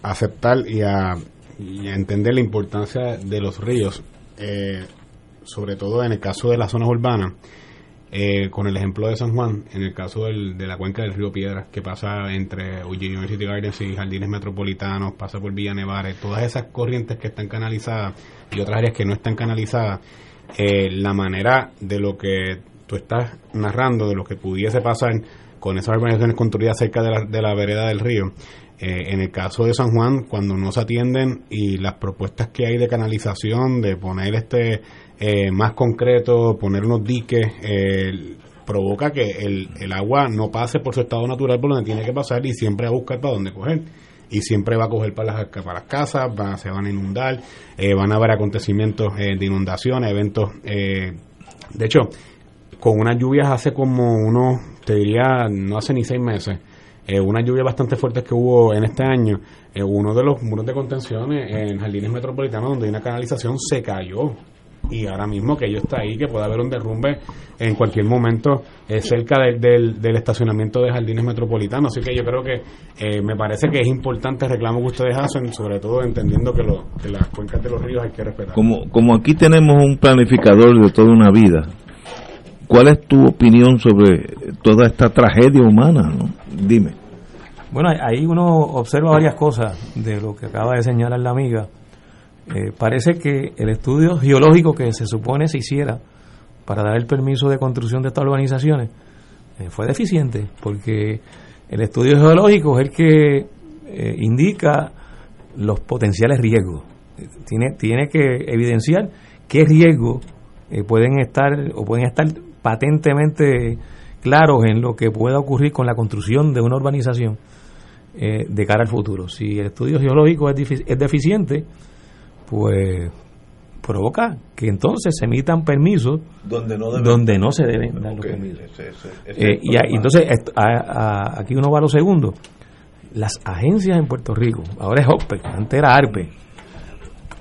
aceptar y a, y a entender la importancia de los ríos, eh, sobre todo en el caso de las zonas urbanas, eh, con el ejemplo de San Juan, en el caso del- de la cuenca del río Piedras, que pasa entre Eugene University Gardens y Jardines Metropolitanos, pasa por Villa Nevares, todas esas corrientes que están canalizadas y otras áreas que no están canalizadas, eh, la manera de lo que tú estás narrando, de lo que pudiese pasar con esas urbanizaciones construidas cerca de la, de la vereda del río. Eh, en el caso de San Juan, cuando no se atienden y las propuestas que hay de canalización, de poner este eh, más concreto, poner unos diques, eh, provoca que el, el agua no pase por su estado natural por donde tiene que pasar y siempre a buscar para dónde coger. Y siempre va a coger para las, para las casas, se van a inundar, eh, van a haber acontecimientos eh, de inundaciones, eventos. eh, de hecho, con unas lluvias hace como unos, te diría, no hace ni seis meses, eh, unas lluvias bastante fuertes que hubo en este año, uno de los muros de contenciones en Jardines Metropolitanos donde hay una canalización se cayó. Y ahora mismo que ello está ahí, que puede haber un derrumbe en cualquier momento eh, cerca del, del, del estacionamiento de Jardines Metropolitanos. Así que yo creo que eh, me parece que es importante el reclamo que ustedes hacen, sobre todo entendiendo que, lo, que las cuencas de los ríos hay que respetar. Como, como aquí tenemos un planificador de toda una vida, ¿cuál es tu opinión sobre toda esta tragedia humana? no? Dime. Bueno, ahí uno observa varias cosas de lo que acaba de señalar la amiga. Eh, parece que el estudio geológico que se supone se hiciera para dar el permiso de construcción de estas urbanizaciones eh, fue deficiente, porque el estudio geológico es el que eh, indica los potenciales riesgos. Eh, Tiene, tiene que evidenciar qué riesgos pueden estar o pueden estar patentemente claros en lo que pueda ocurrir con la construcción de una urbanización de cara al futuro. Si el estudio geológico es deficiente, pues provoca que entonces se emitan permisos Donde no deben. donde no se deben dar los permisos. ese- ese- ese es Eh, y, entonces esto- a- a- aquí uno va a lo segundo. Las agencias en Puerto Rico, ahora es OPE, antes era ARPE,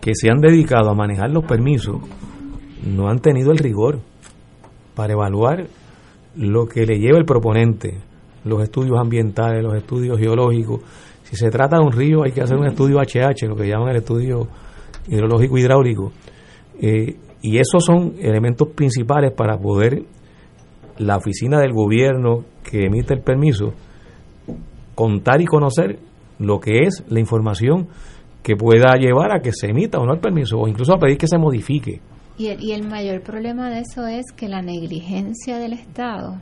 que se han dedicado a manejar los permisos, no han tenido el rigor para evaluar lo que le lleva el proponente, los estudios ambientales, los estudios geológicos. Si se trata de un río, hay que hacer un estudio HH, lo que llaman el estudio hidrológico hidráulico. Eh, y esos son elementos principales para poder la oficina del gobierno que emite el permiso contar y conocer lo que es la información que pueda llevar a que se emita o no el permiso, o incluso a pedir que se modifique. Y el, y el mayor problema de eso es que la negligencia del Estado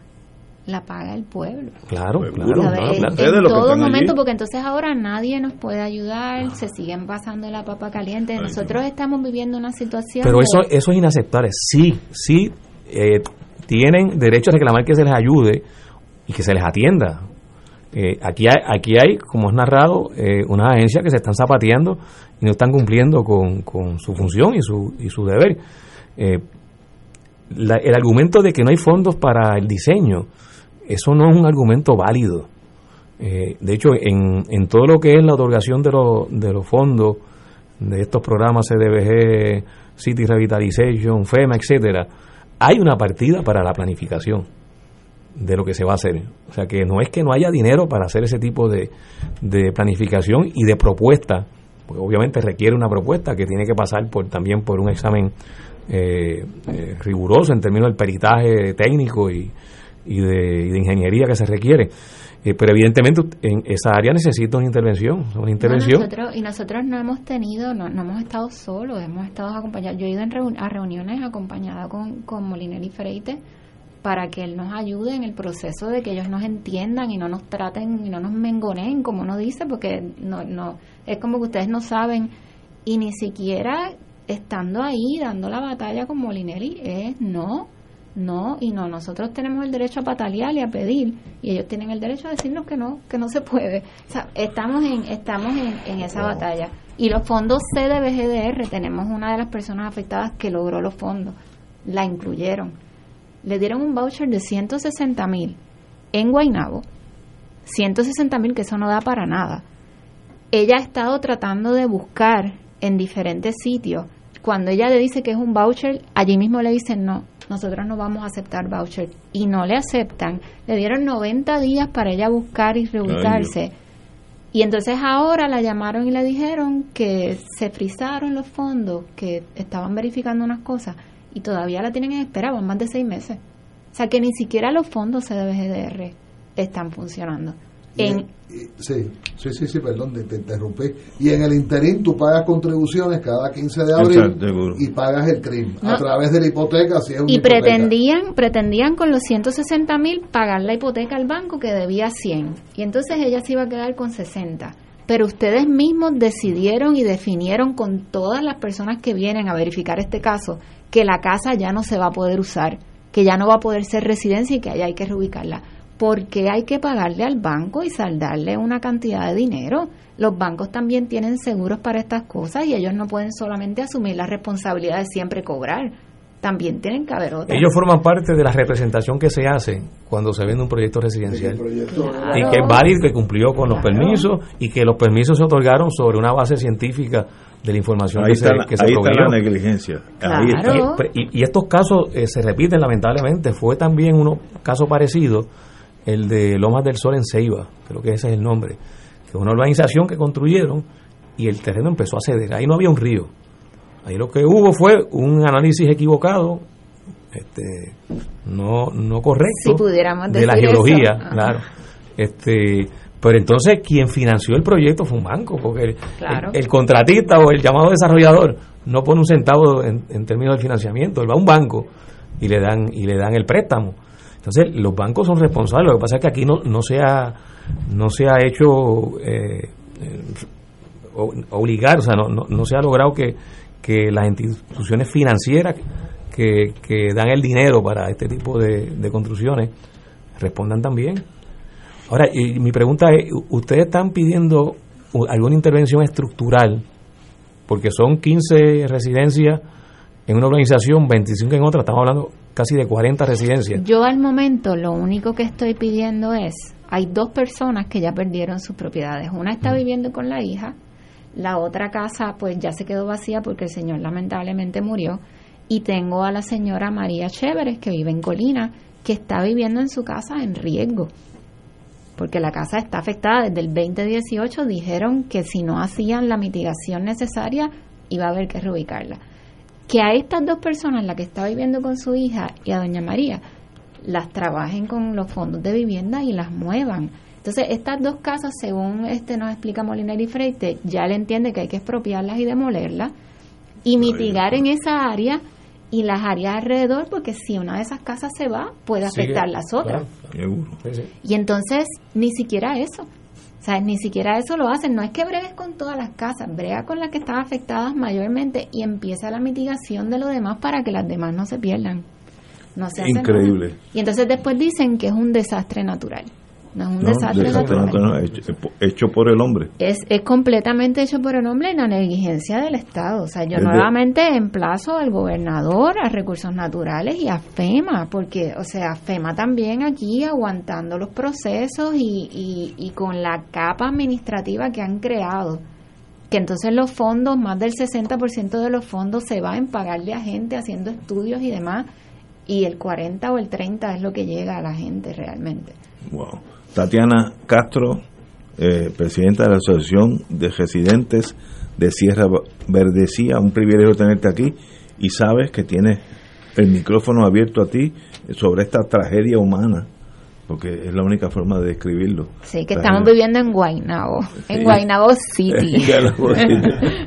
la paga el pueblo. Claro, Pues, claro, claro, En- claro. en, todo momento, allí. porque entonces ahora nadie nos puede ayudar, se siguen pasando la papa caliente. Nosotros estamos viviendo una situación. Pero de- eso, eso es inaceptable. Sí, sí, eh, tienen derecho a reclamar que se les ayude y que se les atienda. Eh, aquí, hay, aquí hay, como es narrado, eh, unas agencias que se están zapateando y no están cumpliendo con, con su función y su, y su deber. Eh, la- el argumento de que no hay fondos para el diseño, eso no es un argumento válido. Eh, de hecho, en, en todo lo que es la otorgación de, los de los fondos de estos programas CDBG, City Revitalization, FEMA, etcétera, hay una partida para la planificación. de lo que se va a hacer. O sea que no es que no haya dinero para hacer ese tipo de, de planificación y de propuesta, porque obviamente requiere una propuesta que tiene que pasar por también por un examen eh, eh, riguroso en términos del peritaje técnico y, y, de, y de ingeniería que se requiere. Eh, pero evidentemente en esa área necesita una intervención, una intervención. nosotros, y nosotros no hemos tenido, no, no hemos estado solos, hemos estado acompañados. Yo he ido en reun- a reuniones acompañada con, con Molinelli Freite para que él nos ayude en el proceso de que ellos nos entiendan y no nos traten y no nos mengoneen, como uno dice, porque no, no es como que ustedes no saben y ni siquiera estando ahí dando la batalla con Molinelli es no, no y no. Nosotros tenemos el derecho a patalear y a pedir y ellos tienen el derecho a decirnos que no, que no se puede. O sea, estamos en, estamos en, en esa batalla. Y los fondos CDBGDR, tenemos una de las personas afectadas que logró los fondos, la incluyeron. Le dieron un voucher de 160 mil en Guaynabo, 160 mil que eso no da para nada. Ella ha estado tratando de buscar en diferentes sitios. Cuando ella le dice que es un voucher, allí mismo le dicen no, nosotros no vamos a aceptar voucher. Y no le aceptan. Le dieron 90 días para ella buscar y reubicarse. Y entonces ahora la llamaron y le dijeron que se frizaron los fondos, que estaban verificando unas cosas y todavía la tienen en espera, van más de seis meses. O sea que ni siquiera los fondos CDBGDR están funcionando. En, Sí, sí, sí, sí, perdón, te, te interrumpí. Y en el interín tú pagas contribuciones cada 15 de abril Exacto, y pagas el crimen a través de la hipoteca si es una y hipoteca. pretendían pretendían con los 160 mil pagar la hipoteca al banco que debía 100 y entonces ella se iba a quedar con 60 pero ustedes mismos decidieron y definieron con todas las personas que vienen a verificar este caso que la casa ya no se va a poder usar que ya no va a poder ser residencia y que allá hay que reubicarla porque hay que pagarle al banco y saldarle una cantidad de dinero. Los bancos también tienen seguros para estas cosas y ellos no pueden solamente asumir la responsabilidad de siempre cobrar. También tienen que haber otras. Ellos forman parte de la representación que se hace cuando se vende un proyecto residencial. Y que es válido, que cumplió con los permisos y que los permisos se otorgaron sobre una base científica de la información Ahí que se, está, que se ahí está la negligencia. Ahí está. Claro. Y, y estos casos eh, se repiten lamentablemente. Fue también uno caso parecido, el de Lomas del Sol en Ceiba, creo que ese es el nombre, que es una urbanización que construyeron y el terreno empezó a ceder. Ahí no había un río. Ahí lo que hubo fue un análisis equivocado, este, no, no correcto, Si pudiéramos de la geología, eso. Claro. Este, pero entonces quien financió el proyecto fue un banco, porque el, Claro. el- el contratista o el llamado desarrollador no pone un centavo en, en términos del financiamiento, él va a un banco y le dan y le dan el préstamo. Entonces los bancos son responsables. Lo que pasa es que aquí no, no se ha no se ha hecho eh, eh, obligar, o sea, no, no, no se ha logrado que, que las instituciones financieras que, que dan el dinero para este tipo de, de construcciones respondan también. Ahora, y mi pregunta es, ¿ustedes están pidiendo alguna intervención estructural? Porque son 15 residencias en una organización, 25 en otra, estamos hablando casi de 40 residencias. Yo al momento lo único que estoy pidiendo es, hay dos personas que ya perdieron sus propiedades. Una está viviendo con la hija, la otra casa pues ya se quedó vacía porque el señor lamentablemente murió. Y tengo a la señora María Chéveres que vive en Colina, que está viviendo en su casa en riesgo. Porque la casa está afectada desde el 2018. Dijeron que si no hacían la mitigación necesaria, iba a haber que reubicarla que a estas dos personas, la que está viviendo con su hija y a doña María, las trabajen con los fondos de vivienda y las muevan. Entonces, estas dos casas, según este nos explica Molinari Freite, ya le entiende que hay que expropiarlas y demolerlas y mitigar en esa área y las áreas alrededor, porque si una de esas casas se va, puede afectar las otras. claro. Sí, sí. Y entonces, ni siquiera eso. O sea, ni siquiera eso lo hacen. No es que bregues con todas las casas, brega con las que están afectadas mayormente y empieza la mitigación de lo demás para que las demás no se pierdan. No se Increíble. nada. Y entonces después dicen que es un desastre natural. No es un No, desastre desastre natural. natural, hecho, hecho por el hombre. Es, es completamente hecho por el hombre en la negligencia del Estado. O sea, yo Es de- nuevamente emplazo al gobernador, a Recursos Naturales y a FEMA, porque, o sea, FEMA también aquí aguantando los procesos y, y, y con la capa administrativa que han creado. Que entonces los fondos, más del 60% de los fondos se va en pagarle a gente haciendo estudios y demás. y el 40 o el 30 es lo que llega a la gente realmente. Wow. Tatiana Castro, eh, presidenta de la Asociación de Residentes de Sierra Verdecía, un privilegio tenerte aquí y sabes que tienes el micrófono abierto a ti sobre esta tragedia humana porque es la única forma de describirlo. Sí, que estamos viviendo en Guaynabo, en *laughs* Guaynabo City. *laughs*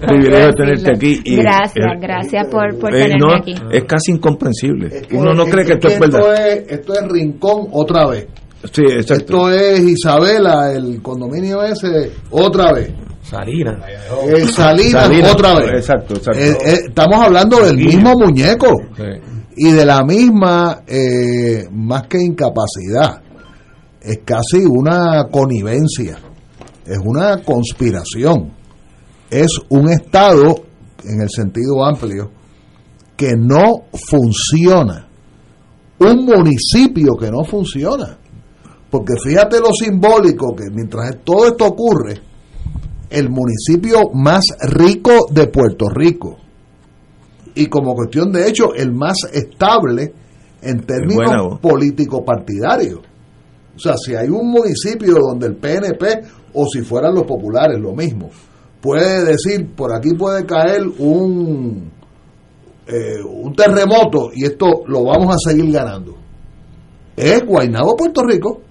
Privilegio tenerte aquí. gracias, gracias por, por eh, tenerme aquí. Es casi incomprensible. Uno no cree que esto es, verdad. Esto es, Rincón otra vez. Sí, exacto. Esto es Isabela, el condominio ese, otra vez. Salinas. Eh, Salinas, otra vez. Exacto, exacto. Eh, estamos hablando del mismo muñeco. Y de la misma, más que incapacidad, es casi una connivencia, es una conspiración, es un Estado, en el sentido amplio, que no funciona, un municipio que no funciona, porque fíjate lo simbólico que mientras todo esto ocurre, el municipio más rico de Puerto Rico, y como cuestión de hecho, el más estable en términos político-partidarios o sea, si hay un municipio donde el PNP o si fueran los populares, lo mismo, puede decir, por aquí puede caer un, eh, un terremoto y esto lo vamos a seguir ganando. Es Guaynabo, Puerto Rico.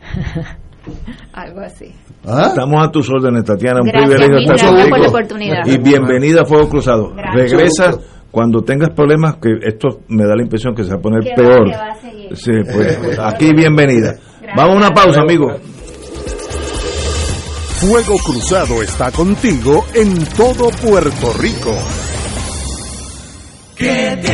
*laughs* Algo así. ¿Ah? Estamos a tus órdenes, Tatiana. Un gracias, privilegio estar por la oportunidad. Y bienvenida a Fuego Cruzado. Regresa cuando tengas problemas, que esto me da la impresión que se va a poner peor. sí, pues, aquí bienvenida. Vamos a una pausa, amigo. Fuego Cruzado está contigo en todo Puerto Rico. Que te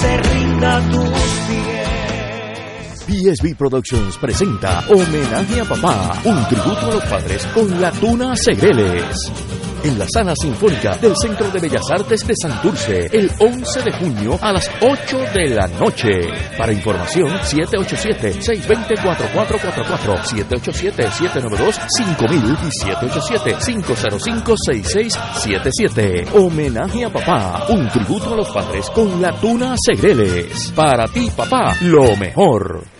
Se rinda tus PSB Productions presenta Homenaje a Papá, un tributo a los padres con la tuna Segreles en la Sala Sinfónica del Centro de Bellas Artes de Santurce el 11 de junio a las 8 de la noche. Para información, 787-620-4444, 787-792-5000 y 787-505-6677. Homenaje a papá, un tributo a los padres con la tuna Segreles. Para ti, papá, lo mejor.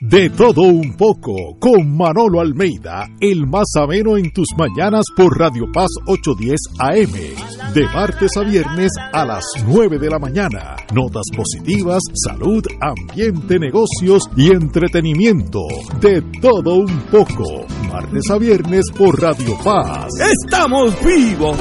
De todo un poco, con Manolo Almeida, el más ameno en tus mañanas por Radio Paz 810 AM, de martes a viernes a las 9 de la mañana. Notas positivas, salud, ambiente, negocios y entretenimiento. De todo un poco, martes a viernes por Radio Paz. ¡Estamos vivos!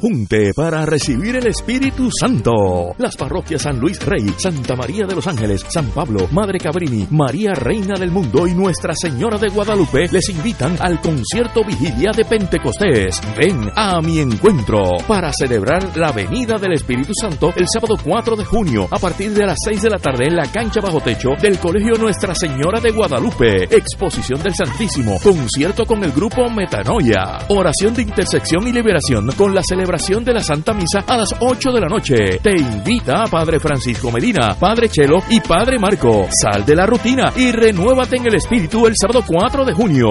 Junte para recibir el Espíritu Santo. Las parroquias San Luis Rey, Santa María de los Ángeles, San Pablo, Madre Cabrini, María Reina del Mundo y Nuestra Señora de Guadalupe les invitan al concierto Vigilia de Pentecostés. Ven a mi encuentro para celebrar la venida del Espíritu Santo el sábado 4 de junio a partir de las 6 de la tarde en la cancha bajo techo del Colegio Nuestra Señora de Guadalupe. Exposición del Santísimo, concierto con el grupo Metanoia, oración de intersección y liberación con la celebración de la Santa Misa a las 8 de la noche. Te invita a Padre Francisco Medina, Padre Chelo y Padre Marco. Sal de la rutina y renuévate en el espíritu el sábado 4 de junio.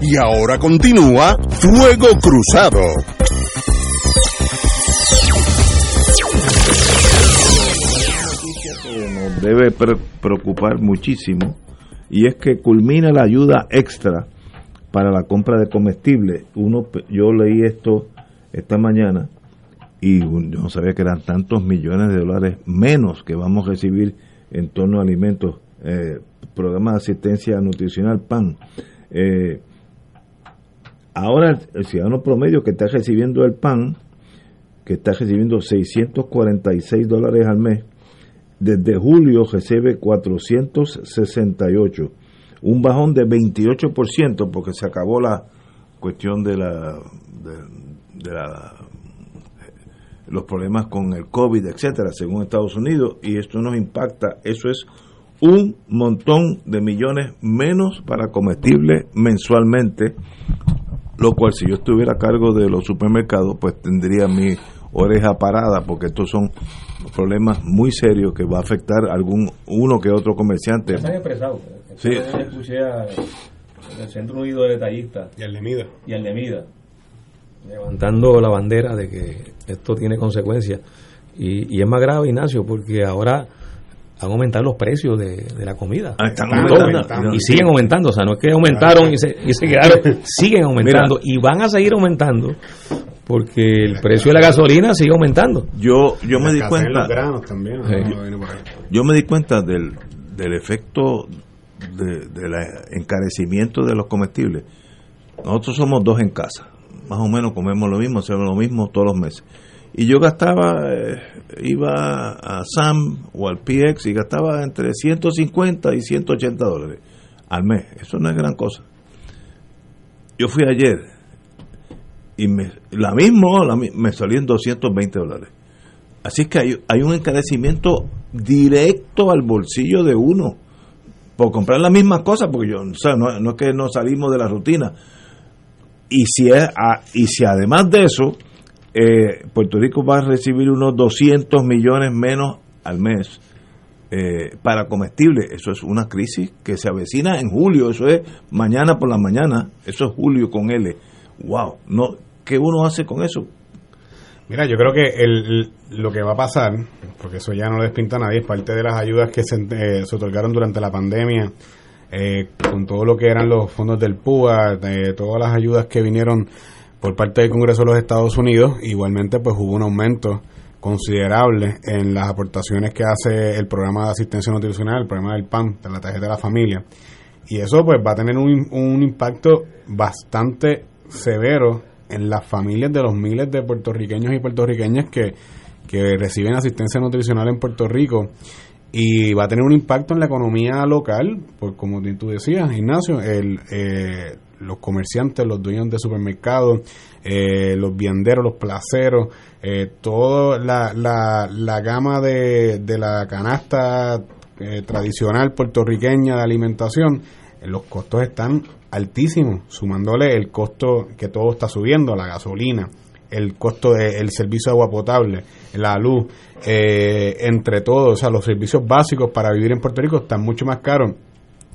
Y ahora continúa Fuego Cruzado. Nos debe preocupar muchísimo y es que culmina la ayuda extra para la compra de comestibles. Uno, yo leí esto esta mañana y yo no sabía que eran tantos millones de dólares menos que vamos a recibir en torno a alimentos, eh, programa de asistencia nutricional PAN. Eh, ahora el ciudadano promedio que está recibiendo el PAN, que está recibiendo 646 dólares al mes, desde julio recibe 468, un bajón de 28% porque se acabó la cuestión de la de, de la los problemas con el COVID, etcétera, según Estados Unidos, y esto nos impacta, eso es un montón de millones menos para comestibles mensualmente, lo cual si yo estuviera a cargo de los supermercados, pues tendría mi oreja parada, porque estos son problemas muy serios que va a afectar a algún uno que otro comerciante. Se han expresado. Sí. Escuché a- el Centro Unido de Detallistas Y al de Mida. y al de Mida levantando la bandera de que esto tiene consecuencias. Y, y es más grave, Ignacio, porque ahora han aumentado los precios de, de la comida. Ah, están aumentando. Y siguen aumentando, o sea, no es que aumentaron y se, y se quedaron, *laughs* siguen aumentando y van a seguir aumentando porque el precio de la gasolina sigue aumentando. Yo, yo me di cuenta. Yo me di cuenta del, del efecto de- del encarecimiento de los comestibles. Nosotros somos dos en casa, más o menos comemos lo mismo, hacemos lo mismo todos los meses. Y yo gastaba, eh, iba a SAM o al PX y gastaba entre 150 y 180 dólares al mes. Eso no es gran cosa. Yo fui ayer y me, la misma, la mi- me salió en 220 dólares. Así que hay, hay un encarecimiento directo al bolsillo de uno por comprar las mismas cosas, porque yo, no, no es que no salimos de la rutina. Y si, es, a- y si además de eso, eh, Puerto Rico va a recibir unos 200 millones menos al mes eh, para comestibles, eso es una crisis que se avecina en julio, eso es mañana por la mañana, eso es julio con L. ¡Wow! No, ¿Qué uno hace con eso? Mira, yo creo que el, lo que va a pasar, porque eso ya no lo despinta a nadie, es parte de las ayudas que se, eh, se otorgaron durante la pandemia, eh, con todo lo que eran los fondos del PUA, eh, todas las ayudas que vinieron por parte del Congreso de los Estados Unidos, igualmente pues hubo un aumento considerable en las aportaciones que hace el programa de asistencia nutricional, el programa del PAN, de la tarjeta de la familia. Y eso pues va a tener un, un impacto bastante severo en las familias de los miles de puertorriqueños y puertorriqueñas que, que reciben asistencia nutricional en Puerto Rico y va a tener un impacto en la economía local, pues como tú decías, Ignacio, el, eh, los comerciantes, los dueños de supermercados, eh, los vianderos, los placeros, eh, toda la, la, la gama de, de la canasta eh, tradicional puertorriqueña de alimentación, los costos están altísimos, sumándole el costo que todo está subiendo, la gasolina, el costo del servicio de agua potable, la luz, eh, entre todos, o sea, los servicios básicos para vivir en Puerto Rico están mucho más caros.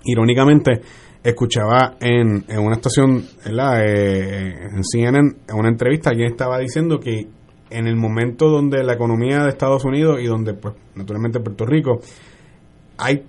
Irónicamente, escuchaba en, en una estación. Eh, en CNN, en una entrevista, alguien estaba diciendo que en el momento donde la economía de Estados Unidos y donde, pues, naturalmente Puerto Rico, hay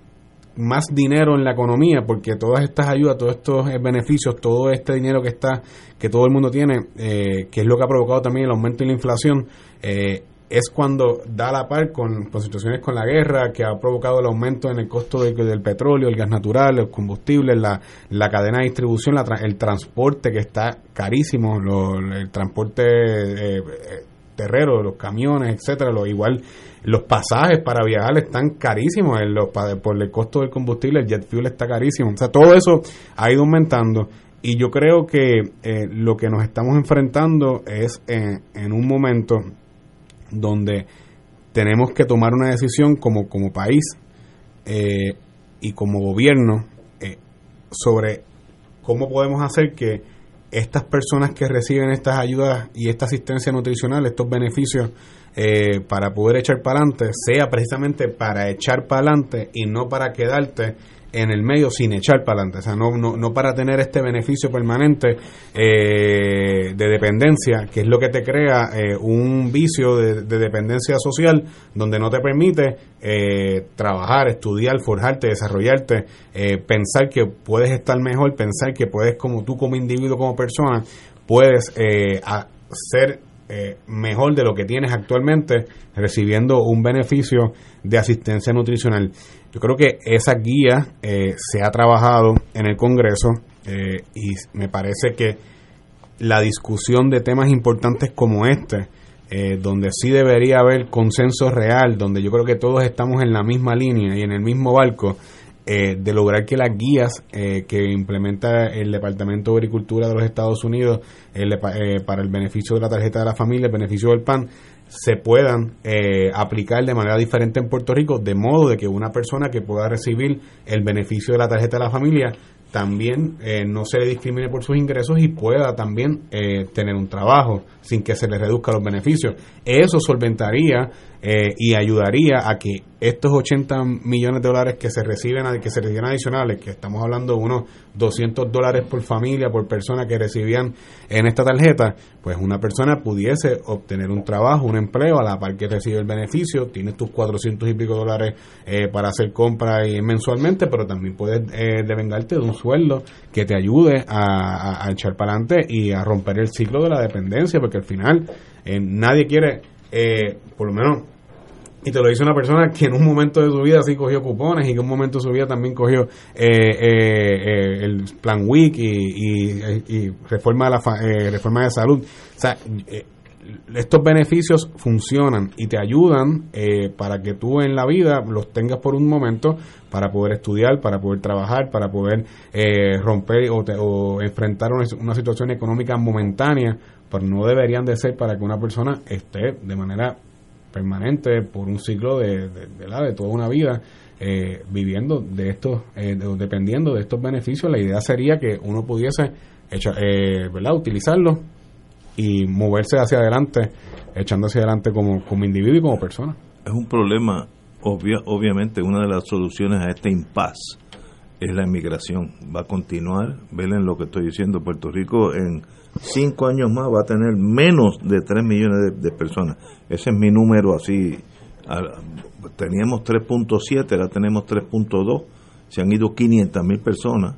más dinero en la economía porque todas estas ayudas, todos estos eh, beneficios, todo este dinero que está, que todo el mundo tiene, eh, que es lo que ha provocado también el aumento de la inflación, eh, es cuando da la par con, con situaciones con la guerra, que ha provocado el aumento en el costo de- del petróleo, el gas natural, los combustibles, la, la cadena de distribución, la el transporte que está carísimo, lo- el transporte eh, eh, terrero, los camiones, etcétera, lo igual los pasajes para viajar están carísimos el- por el costo del combustible, el jet fuel está carísimo, o sea, todo eso ha ido aumentando y yo creo que eh, lo que nos estamos enfrentando es en, en un momento donde tenemos que tomar una decisión como, como país eh, y como gobierno eh, sobre cómo podemos hacer que estas personas que reciben estas ayudas y esta asistencia nutricional, estos beneficios eh, para poder echar para adelante, sea precisamente para echar para adelante y no para quedarte en el medio sin echar para adelante, o sea, no, no, no para tener este beneficio permanente eh, de dependencia, que es lo que te crea eh, un vicio de, de dependencia social donde no te permite eh, trabajar, estudiar, forjarte, desarrollarte, eh, pensar que puedes estar mejor, pensar que puedes como tú como individuo, como persona, puedes eh, a- ser eh, mejor de lo que tienes actualmente recibiendo un beneficio de asistencia nutricional. Yo creo que esa guía eh, se ha trabajado en el Congreso eh, y me parece que la discusión de temas importantes como este, eh, donde sí debería haber consenso real, donde yo creo que todos estamos en la misma línea y en el mismo barco, eh, de lograr que las guías eh, que implementa el Departamento de Agricultura de los Estados Unidos eh, para el beneficio de la tarjeta de la familia, el beneficio del PAN, se puedan eh, aplicar de manera diferente en Puerto Rico, de modo de que una persona que pueda recibir el beneficio de la tarjeta de la familia también eh, no se le discrimine por sus ingresos y pueda también tener un trabajo sin que se le reduzca los beneficios. Eso solventaría y ayudaría a que estos 80 millones de dólares que se reciben que se reciben adicionales, que estamos hablando de unos 200 dólares por familia, por persona que recibían en esta tarjeta, pues una persona pudiese obtener un trabajo, un empleo a la par que recibe el beneficio, tienes tus 400 y pico dólares eh, para hacer compras y mensualmente, pero también puedes eh, devengarte de un sueldo que te ayude a, a- a echar para adelante y a romper el ciclo de la dependencia, porque al final eh, nadie quiere, eh, por lo menos y te lo dice una persona que en un momento de su vida sí cogió cupones y que en un momento de su vida también cogió eh, eh, eh, el plan WIC y, reforma, de la reforma de salud. O sea, estos beneficios funcionan y te ayudan para que tú en la vida los tengas por un momento para poder estudiar, para poder trabajar, para poder romper o, te- o enfrentar una, una situación económica momentánea, pero no deberían de ser para que una persona esté de manera permanente por un ciclo de, de, toda una vida eh, viviendo de estos, eh, de- dependiendo de estos beneficios. La idea sería que uno pudiese echa- eh, ¿verdad? utilizarlos y moverse hacia adelante, echando hacia adelante como, como individuo y como persona. es un problema, obvia, obviamente una de las soluciones a este impasse es la inmigración. Va a continuar, ven lo que estoy diciendo, Puerto Rico en cinco años más va a tener menos de 3 millones de, de personas. Ese es mi número así. Teníamos 3.7, ahora tenemos 3.2, se han ido 500 mil personas.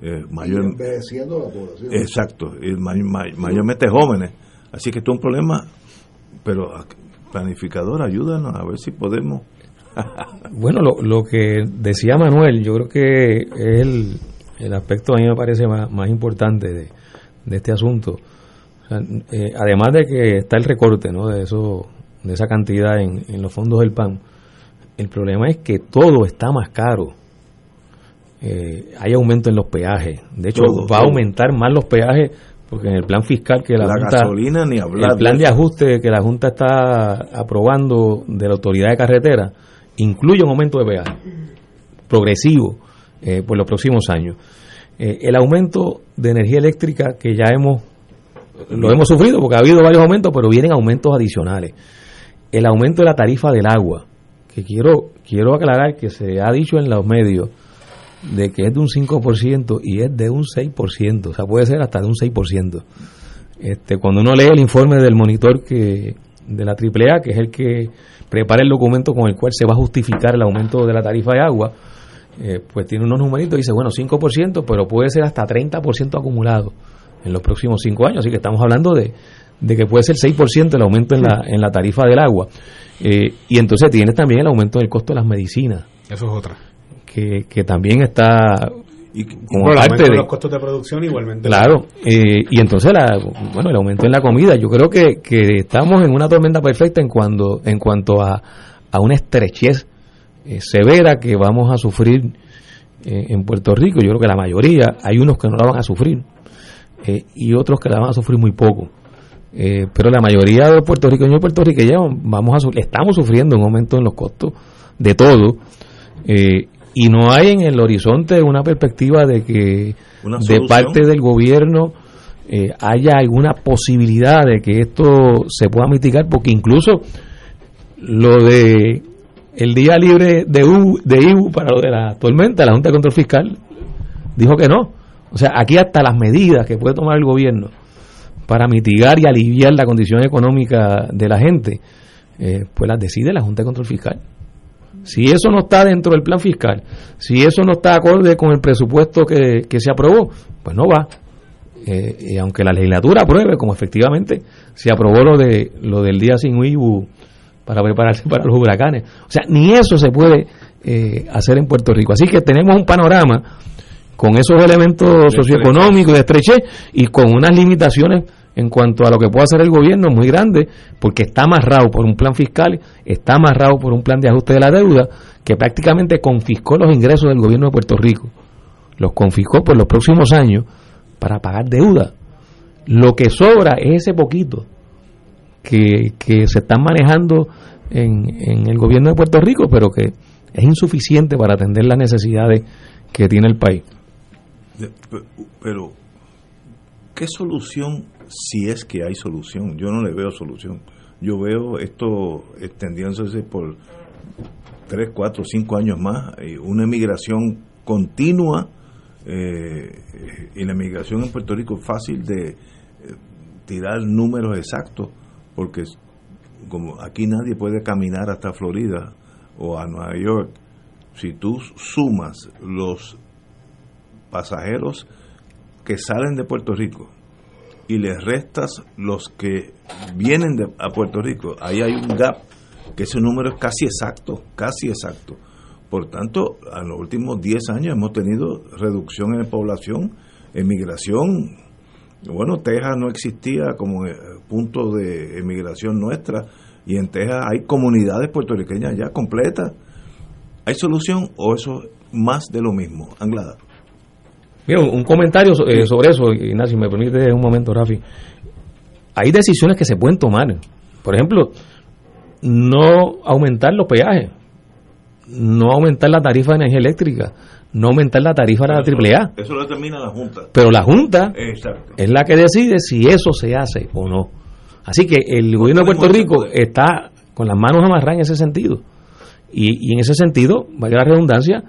eh, mayor, envejeciendo la población. Exacto, y may- may- mayormente jóvenes. Así que esto es un problema, pero planificador, ayúdanos a ver si podemos. *laughs* Bueno, lo, lo que decía Manuel, yo creo que es el, el aspecto a mí me parece más, más importante de, de este asunto. O sea, eh, además de que está el recorte ¿no? de, eso, de esa cantidad en, en los fondos del PAN, el problema es que todo está más caro. Eh, hay aumento en los peajes. De hecho, Todo, va a aumentar más los peajes porque en el plan fiscal que la, La Junta, gasolina ni hablar el plan de ajuste que la Junta está aprobando de la autoridad de carretera incluye un aumento de peaje progresivo eh, por los próximos años. Eh, el aumento de energía eléctrica que ya hemos lo hemos sufrido porque ha habido varios aumentos, pero vienen aumentos adicionales. El aumento de la tarifa del agua, que quiero quiero aclarar que se ha dicho en los medios de que es de un 5% y es de un 6%, o sea, puede ser hasta de un 6%. Este, cuando uno lee el informe del monitor que de la AAA, que es el que prepara el documento con el cual se va a justificar el aumento de la tarifa de agua, eh, pues tiene unos numeritos y dice, bueno, 5%, pero puede ser hasta 30% acumulado en los próximos 5 años, así que estamos hablando de, de que puede ser 6% el aumento en la, en la tarifa del agua. Eh, y entonces tienes también el aumento del costo de las medicinas, Eso es otra. que, que también está como Bueno, el parte aumento de de... los costos de producción igualmente. Claro, eh, y entonces la, bueno, el aumento en la comida, yo creo que, que estamos en una tormenta perfecta en cuando en cuanto a, a una estrechez eh, severa que vamos a sufrir eh, en Puerto Rico. Yo creo que la mayoría, hay unos que no la van a sufrir eh, y otros que la van a sufrir muy poco. Pero la mayoría de los puertorriqueños y puertorriqueñas vamos a, estamos sufriendo un aumento en los costos de todo. y no hay en el horizonte una perspectiva de que de parte del gobierno haya alguna posibilidad de que esto se pueda mitigar, porque incluso lo de el día libre de, U, IBU para lo de la tormenta, la Junta de Control Fiscal dijo que no. O sea, aquí hasta las medidas que puede tomar el gobierno para mitigar y aliviar la condición económica de la gente, eh, pues las decide la Junta de Control Fiscal. Si eso no está dentro del plan fiscal, si eso no está acorde con el presupuesto que, que se aprobó, pues no va. eh, y aunque la legislatura apruebe, como efectivamente se aprobó lo de lo del día sin IBU para prepararse para los huracanes. O sea, ni eso se puede eh, hacer en Puerto Rico. Así que tenemos un panorama con esos elementos socioeconómicos de estrechez y con unas limitaciones en cuanto a lo que puede hacer el gobierno muy grande, porque está amarrado por un plan fiscal, está amarrado por un plan de ajuste de la deuda, que prácticamente confiscó los ingresos del gobierno de Puerto Rico. Los confiscó por los próximos años para pagar deuda. Lo que sobra es ese poquito que, se están manejando en, el gobierno de Puerto Rico, pero que es insuficiente para atender las necesidades que tiene el país. Pero, ¿qué solución, si es que hay solución? Yo no le veo solución. Yo veo esto extendiéndose por 3, 4, 5 años más, una emigración continua, eh, y la emigración en Puerto Rico es fácil de eh, tirar números exactos, porque como aquí nadie puede caminar hasta Florida o a Nueva York, si tú sumas los pasajeros que salen de Puerto Rico y les restas los que vienen de, a Puerto Rico, ahí hay un gap, que ese número es casi exacto, casi exacto. Por tanto, en los últimos 10 años hemos tenido reducción en la población, emigración. Bueno, Texas no existía como eh, punto de emigración nuestra y en Texas hay comunidades puertorriqueñas ya completas. ¿Hay solución o eso más de lo mismo? Anglada. Mira, un comentario eh, sobre eso, Ignacio, me permite un momento, Rafi. Hay decisiones que se pueden tomar. Por ejemplo, no aumentar los peajes, no aumentar la tarifa de energía eléctrica, no aumentar la tarifa de la AAA. Eso lo determina la Junta. Pero la Junta es la que decide si eso se hace o no. Así que el gobierno de Puerto Rico está con las manos amarradas en ese sentido. Y, y en ese sentido, vaya la redundancia,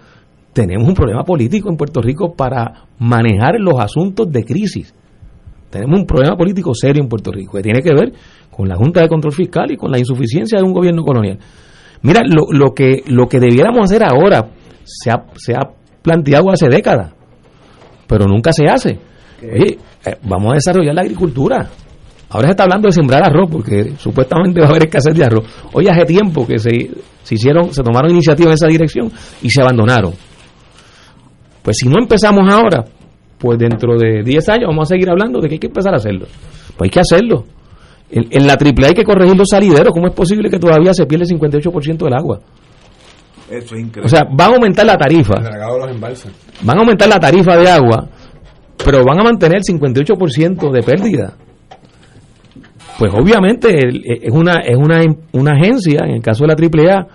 tenemos un problema político en Puerto Rico para manejar los asuntos de crisis. Tenemos un problema político serio en Puerto Rico que tiene que ver con la Junta de Control Fiscal y con la insuficiencia de un gobierno colonial. Mira, lo, lo que, lo que debiéramos hacer ahora se ha, se ha planteado hace décadas, pero nunca se hace. Oye, eh, vamos a desarrollar la agricultura. Ahora se está hablando de sembrar arroz, porque supuestamente *laughs* va a haber escasez de arroz. Oye, hace tiempo que se, se hicieron, se tomaron iniciativas en esa dirección y se abandonaron. Pues si no empezamos ahora, pues dentro de 10 años vamos a seguir hablando de que hay que empezar a hacerlo. Pues hay que hacerlo. En, la triple hay que corregir los salideros. ¿Cómo es posible que todavía se pierde el 58% del agua? Eso es increíble. O sea, van a aumentar la tarifa. Van a aumentar la tarifa de agua, pero van a mantener el 58% de pérdida. Pues obviamente es una, es una, una agencia, en el caso de la AAA,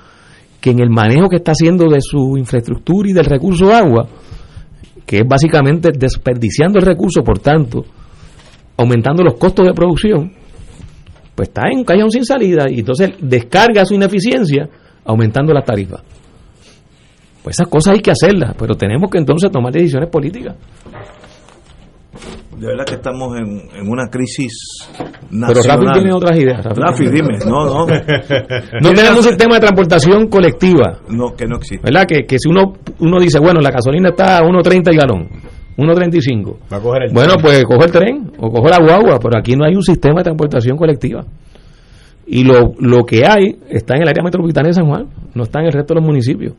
que en el manejo que está haciendo de su infraestructura y del recurso agua, que es básicamente desperdiciando el recurso, por tanto, aumentando los costos de producción, pues está en un callejón sin salida y entonces descarga su ineficiencia aumentando las tarifas. Pues esas cosas hay que hacerlas, pero tenemos que entonces tomar decisiones políticas. De verdad que estamos en, en una crisis nacional. Pero Rafi tiene otras ideas. Rafi, dime, no, no. *laughs* no tenemos un sistema de transportación colectiva. No, que no existe. ¿Verdad? Que, que si uno, uno dice, bueno, la gasolina está a 1.30 el galón, 1.35. Va a coger el bueno, tren. pues coge el tren o coge la guagua, pero aquí no hay un sistema de transportación colectiva. Y lo, lo que hay está en el área metropolitana de San Juan, no está en el resto de los municipios.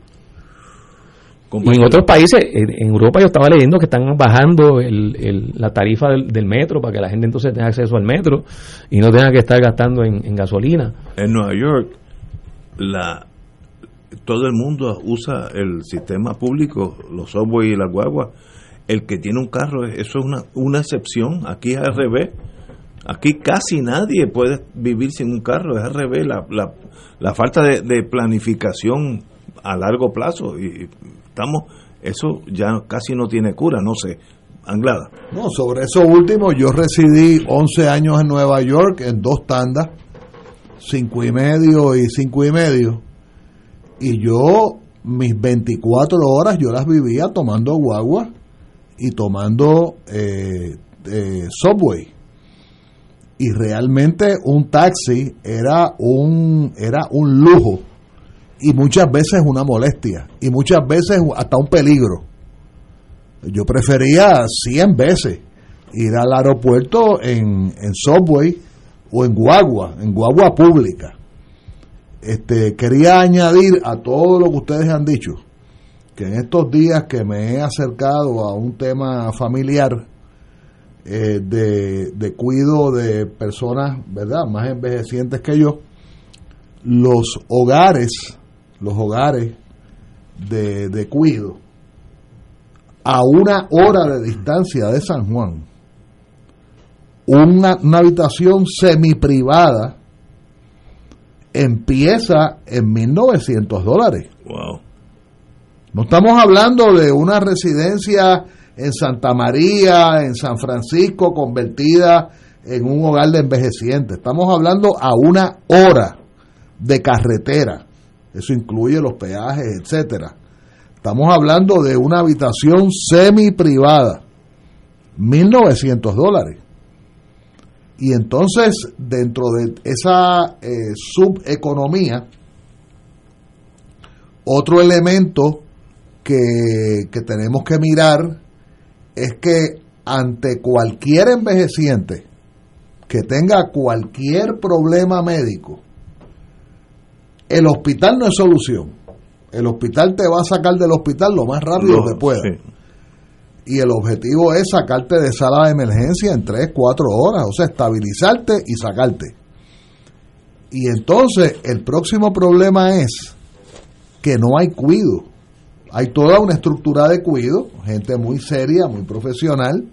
Y en otros países, en Europa yo estaba leyendo que están bajando el, el- la tarifa del, del metro para que la gente entonces tenga acceso al metro y no tenga que estar gastando en, en gasolina. En Nueva York, la todo el mundo usa el sistema público, los subway y las guaguas. El que tiene un carro, eso es una, una excepción. Aquí es al revés. Aquí casi nadie puede vivir sin un carro, es al revés. La, la, la falta de, de planificación a largo plazo. Y estamos, eso ya casi no tiene cura, no sé. Anglada. No, sobre eso último, yo residí 11 años en Nueva York en dos tandas, cinco y medio y cinco y medio, y yo mis 24 horas yo las vivía tomando guagua y tomando eh, eh, subway. Y realmente un taxi era un, era un lujo y muchas veces una molestia y muchas veces hasta un peligro. Yo prefería 100 veces ir al aeropuerto en, en subway o en guagua, en guagua pública. Este, quería añadir a todo lo que ustedes han dicho, que en estos días que me he acercado a un tema familiar eh, de, de cuido de personas, ¿verdad?, más envejecientes que yo, los hogares, los hogares de, de cuido, a una hora de distancia de San Juan, una, una habitación semi-privada empieza en 1.900 dólares. Wow. No estamos hablando de una residencia en Santa María, en San Francisco, convertida en un hogar de envejecientes. Estamos hablando a una hora de carretera. Eso incluye los peajes, etcétera. Estamos hablando de una habitación semi privada. 1.900 dólares. Y entonces, dentro de esa eh, subeconomía, otro elemento que, que tenemos que mirar es que ante cualquier envejeciente que tenga cualquier problema médico, el hospital no es solución. El hospital te va a sacar del hospital lo más rápido que pueda. sí. Y el objetivo es sacarte de sala de emergencia en 3, 4 horas, o sea, estabilizarte y sacarte. Y entonces el próximo problema es que no hay cuido. Hay toda una estructura de cuido, gente muy seria, muy profesional,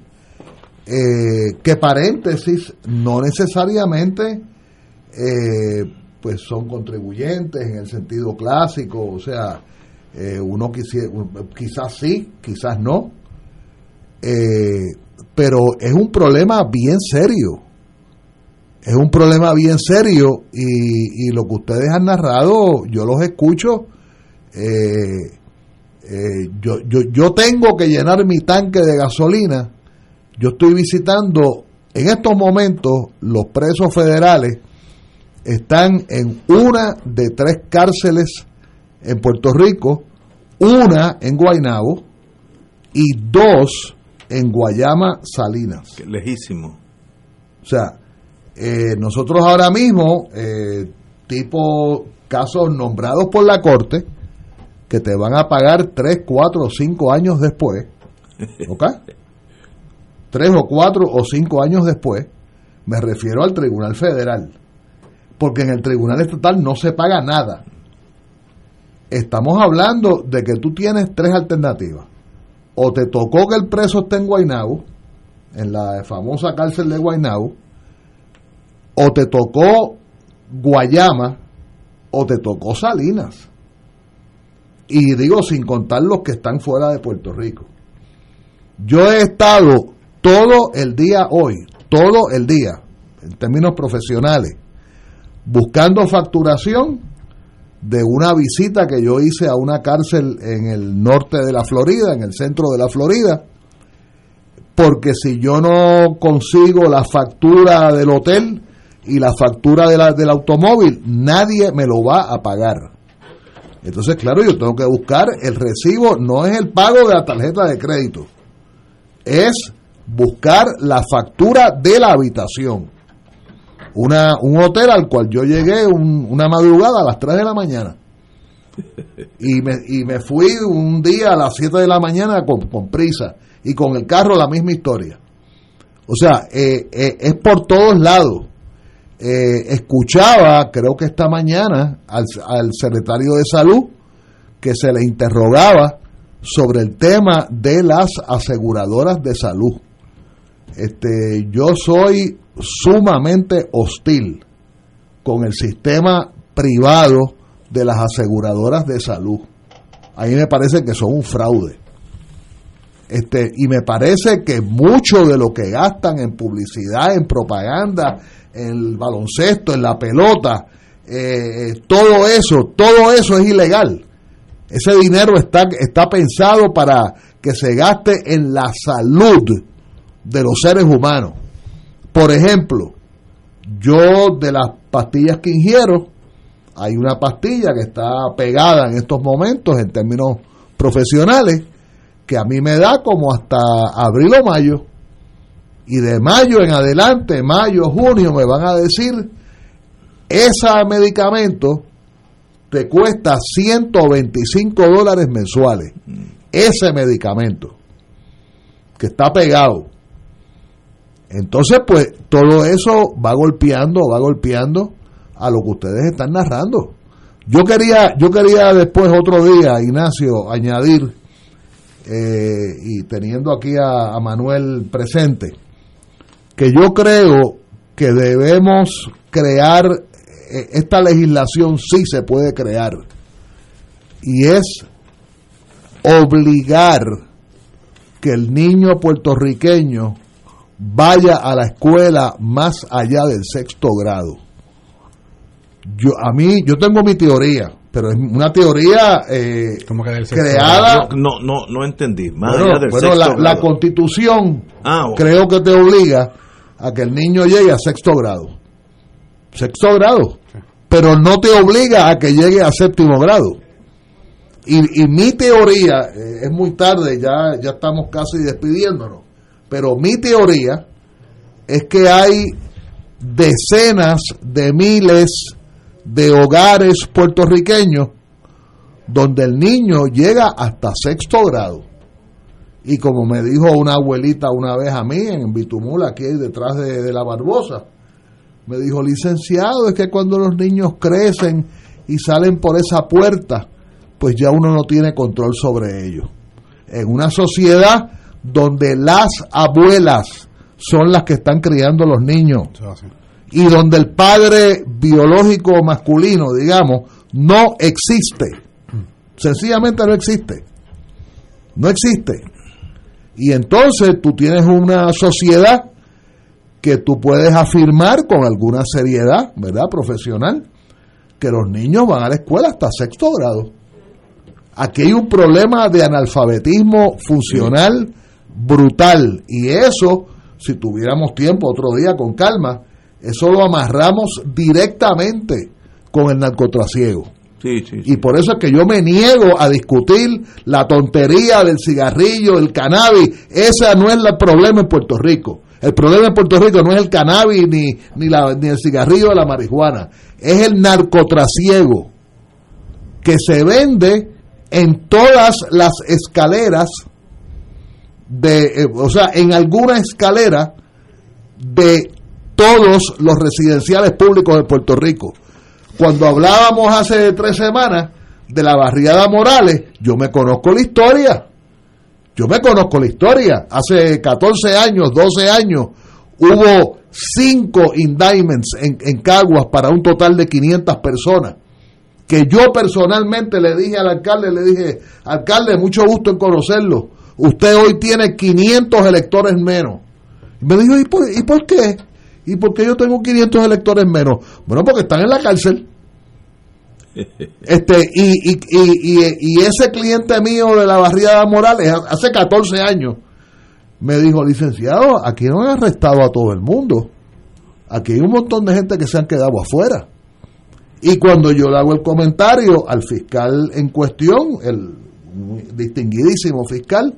eh, que paréntesis, no necesariamente eh, pues son contribuyentes en el sentido clásico, o sea, eh, uno quisiera, quizás sí, quizás no, eh, pero es un problema bien serio. Es un problema bien serio y, lo que ustedes han narrado, yo los escucho. eh, yo, yo, yo tengo que llenar mi tanque de gasolina. Yo estoy visitando en estos momentos los presos federales están en una de tres cárceles en Puerto Rico, una en Guaynabo y dos en Guayama Salinas. Que Lejísimo. O sea, eh, nosotros ahora mismo, eh, tipo casos nombrados por la Corte, que te van a pagar 3, 4 o 5 años después, *laughs* ¿ok? 3 o 4 o 5 años después, me refiero al Tribunal Federal, porque en el Tribunal Estatal no se paga nada. Estamos hablando de que tú tienes tres alternativas. O te tocó que el preso esté en Guaynabo, en la famosa cárcel de Guaynabo, o te tocó Guayama, o te tocó Salinas. Y digo sin contar los que están fuera de Puerto Rico. Yo he estado todo el día hoy, todo el día, en términos profesionales, buscando facturación de una visita que yo hice a una cárcel en el norte de la Florida, en el centro de la Florida, porque si yo no consigo la factura del hotel y la factura de la- del automóvil, nadie me lo va a pagar. Entonces, claro, yo tengo que buscar el recibo, no es el pago de la tarjeta de crédito, es buscar la factura de la habitación. Una, un hotel al cual yo llegué un- una madrugada a las 3 de la mañana. Y me, y me fui un día a las 7 de la mañana con, prisa. Y con el carro la misma historia. O sea, eh, eh, es por todos lados. Eh, escuchaba, creo que esta mañana, al, al secretario de salud que se le interrogaba sobre el tema de las aseguradoras de salud. Este, yo soy sumamente hostil con el sistema privado de las aseguradoras de salud. A mí me parece que son un fraude. Este, y me parece que mucho de lo que gastan en publicidad, en propaganda, en el baloncesto, en la pelota, eh, todo eso, todo eso es ilegal. Ese dinero está, está pensado para que se gaste en la salud de los seres humanos. Por ejemplo, yo de las pastillas que ingiero, hay una pastilla que está pegada en estos momentos en términos profesionales, que a mí me da como hasta abril o mayo. Y de mayo en adelante, mayo, junio, me van a decir, ese medicamento te cuesta 125 dólares mensuales. Ese medicamento, que está pegado. Entonces, pues, todo eso va golpeando, va golpeando a lo que ustedes están narrando. Yo quería, yo quería después otro día, Ignacio, añadir, eh, y teniendo aquí a, a Manuel presente, que yo creo que debemos crear, eh, esta legislación sí se puede crear, y es obligar que el niño puertorriqueño vaya a la escuela más allá del sexto grado. Yo a mí yo tengo mi teoría, pero es una teoría eh, creada. No, no, no entendí. Más bueno, allá del bueno, sexto la, la constitución Ah, creo que te obliga a que el niño llegue a sexto grado. Sexto grado. Pero no te obliga a que llegue a séptimo grado. Y, y mi teoría, eh, es muy tarde, ya, ya estamos casi despidiéndonos, pero mi teoría es que hay decenas de miles de hogares puertorriqueños donde el niño llega hasta sexto grado. Y como me dijo una abuelita una vez a mí en Bitumula, aquí detrás de, de la Barbosa, me dijo, licenciado, es que cuando los niños crecen y salen por esa puerta, pues ya uno no tiene control sobre ellos. En una sociedad donde las abuelas son las que están criando los niños y donde el padre biológico masculino, digamos, no existe. Sencillamente no existe. No existe. Y entonces tú tienes una sociedad que tú puedes afirmar con alguna seriedad, ¿verdad? Profesional, que los niños van a la escuela hasta sexto grado. Aquí hay un problema de analfabetismo funcional brutal. Y eso, si tuviéramos tiempo otro día con calma, eso lo amarramos directamente con el narcotrasiego. Sí, sí, Y por eso es que yo me niego a discutir la tontería del cigarrillo, del cannabis. Ese no es el problema en Puerto Rico. El problema en Puerto Rico no es el cannabis ni, ni, la, ni el cigarrillo de la marihuana. Es el narcotrasiego que se vende en todas las escaleras de, eh, o sea, en alguna escalera de todos los residenciales públicos de Puerto Rico. Cuando hablábamos hace tres semanas de la barriada Morales, yo me conozco la historia. Yo me conozco la historia. Hace 14 años, 12 años, hubo cinco indictments en, en Caguas para un total de 500 personas. Que yo personalmente le dije al alcalde, le dije, alcalde, mucho gusto en conocerlo. Usted hoy tiene 500 electores menos. Y me dijo, ¿y por, ¿y por qué? ¿Y por qué yo tengo 500 electores menos? Bueno, porque están en la cárcel. *laughs* Este, y, y, y, y, ese cliente mío de la barriada Morales, hace 14 años, me dijo, licenciado, aquí no han arrestado a todo el mundo. Aquí hay un montón de gente que se han quedado afuera. Y cuando yo le hago el comentario al fiscal en cuestión, el distinguidísimo fiscal,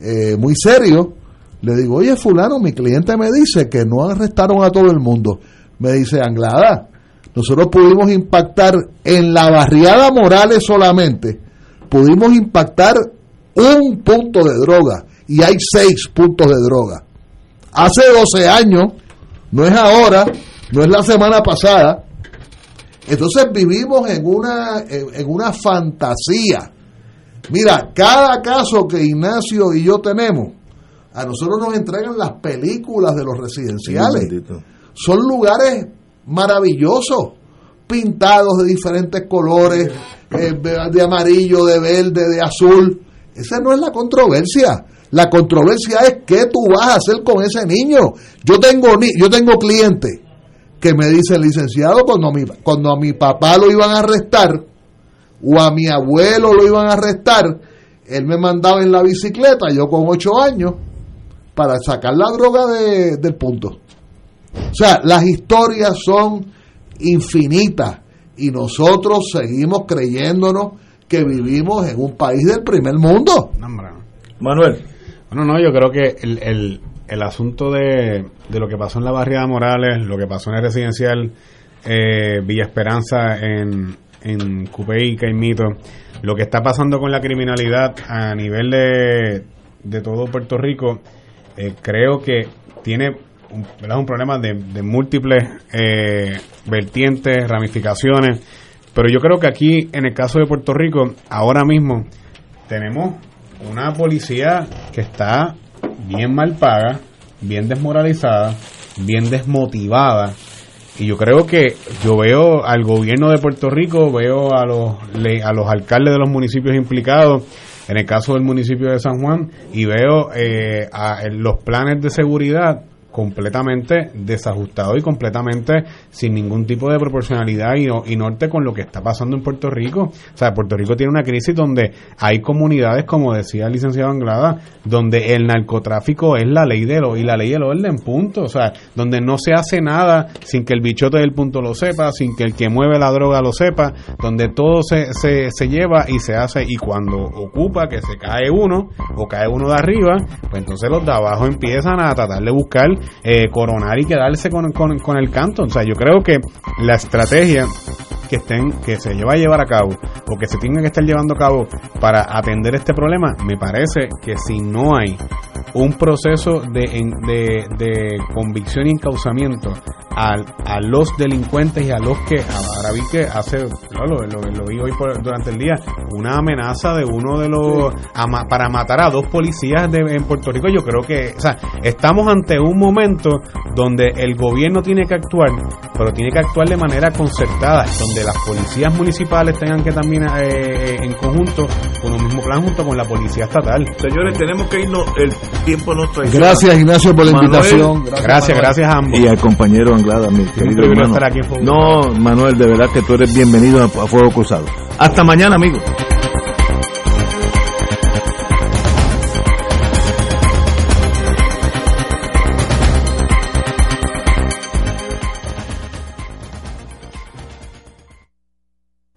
eh, muy serio, le digo, oye fulano, mi cliente me dice que no arrestaron a todo el mundo. Me dice, Anglada, nosotros pudimos impactar en la barriada Morales solamente, pudimos impactar un punto de droga y hay seis puntos de droga. Hace 12 años, no es ahora, no es la semana pasada. Entonces vivimos en una, en, en una fantasía. Mira, cada caso que Ignacio y yo tenemos, a nosotros nos entregan las películas de los residenciales. Son lugares maravillosos, pintados de diferentes colores, eh, de amarillo, de verde, de azul. Esa no es la controversia. La controversia es qué tú vas a hacer con ese niño. Yo tengo ni- yo tengo clientes que me dicen, licenciado, cuando, mi, cuando a mi papá lo iban a arrestar o a mi abuelo lo iban a arrestar, él me mandaba en la bicicleta, yo con ocho años, para sacar la droga de- del punto. O sea, las historias son infinitas y nosotros seguimos creyéndonos que vivimos en un país del primer mundo. Manuel. Bueno, no, yo creo que el, el, el asunto de, de lo que pasó en la barriada Morales, lo que pasó en el residencial eh, Villa Esperanza en, en Cupey y Caimito, lo que está pasando con la criminalidad a nivel de, de todo Puerto Rico, eh, creo que tiene un, un problema de, de múltiples eh, vertientes, ramificaciones, pero yo creo que aquí, en el caso de Puerto Rico, ahora mismo tenemos una policía que está bien mal paga, bien desmoralizada, bien desmotivada. Y yo creo que yo veo al gobierno de Puerto Rico, veo a los, a los alcaldes de los municipios implicados, en el caso del municipio de San Juan, y veo eh, a, los planes de seguridad completamente desajustados y completamente sin ningún tipo de proporcionalidad y, y norte con lo que está pasando en Puerto Rico. O sea, Puerto Rico tiene una crisis donde hay comunidades, como decía el licenciado Anglada, donde el narcotráfico es la ley de lo y la ley del orden, punto. O sea, donde no se hace nada sin que el bichote del punto lo sepa, sin que el que mueve la droga lo sepa, donde todo se, se, se lleva y se hace y cuando ocupa que se cae uno o cae uno de arriba, pues entonces los de abajo empiezan a tratar de buscar eh, coronar y quedarse con, con, con el canto. O sea, yo creo que la estrategia que estén que se lleva a llevar a cabo o que se tenga que estar llevando a cabo para atender este problema, me parece que si no hay un proceso de, de, de convicción y encauzamiento a, a los delincuentes y a los que ahora vi que hace lo, lo, lo vi hoy por- durante el día una amenaza de uno de los a para matar a dos policías de, en Puerto Rico. Yo creo que o sea estamos ante un momento donde el gobierno tiene que actuar pero tiene que actuar de manera concertada donde las policías municipales tengan que también eh, en conjunto con un mismo plan junto con la policía estatal. Señores, tenemos que irnos, el tiempo nos traiciona. Gracias, Ignacio, por la Manuel, invitación. Gracias, gracias a ambos. Y al compañero Anglada, mi querido hermano. estar aquí en Fuego No, Manuel, de verdad que tú eres bienvenido a, a Fuego Cruzado. Hasta mañana, amigos.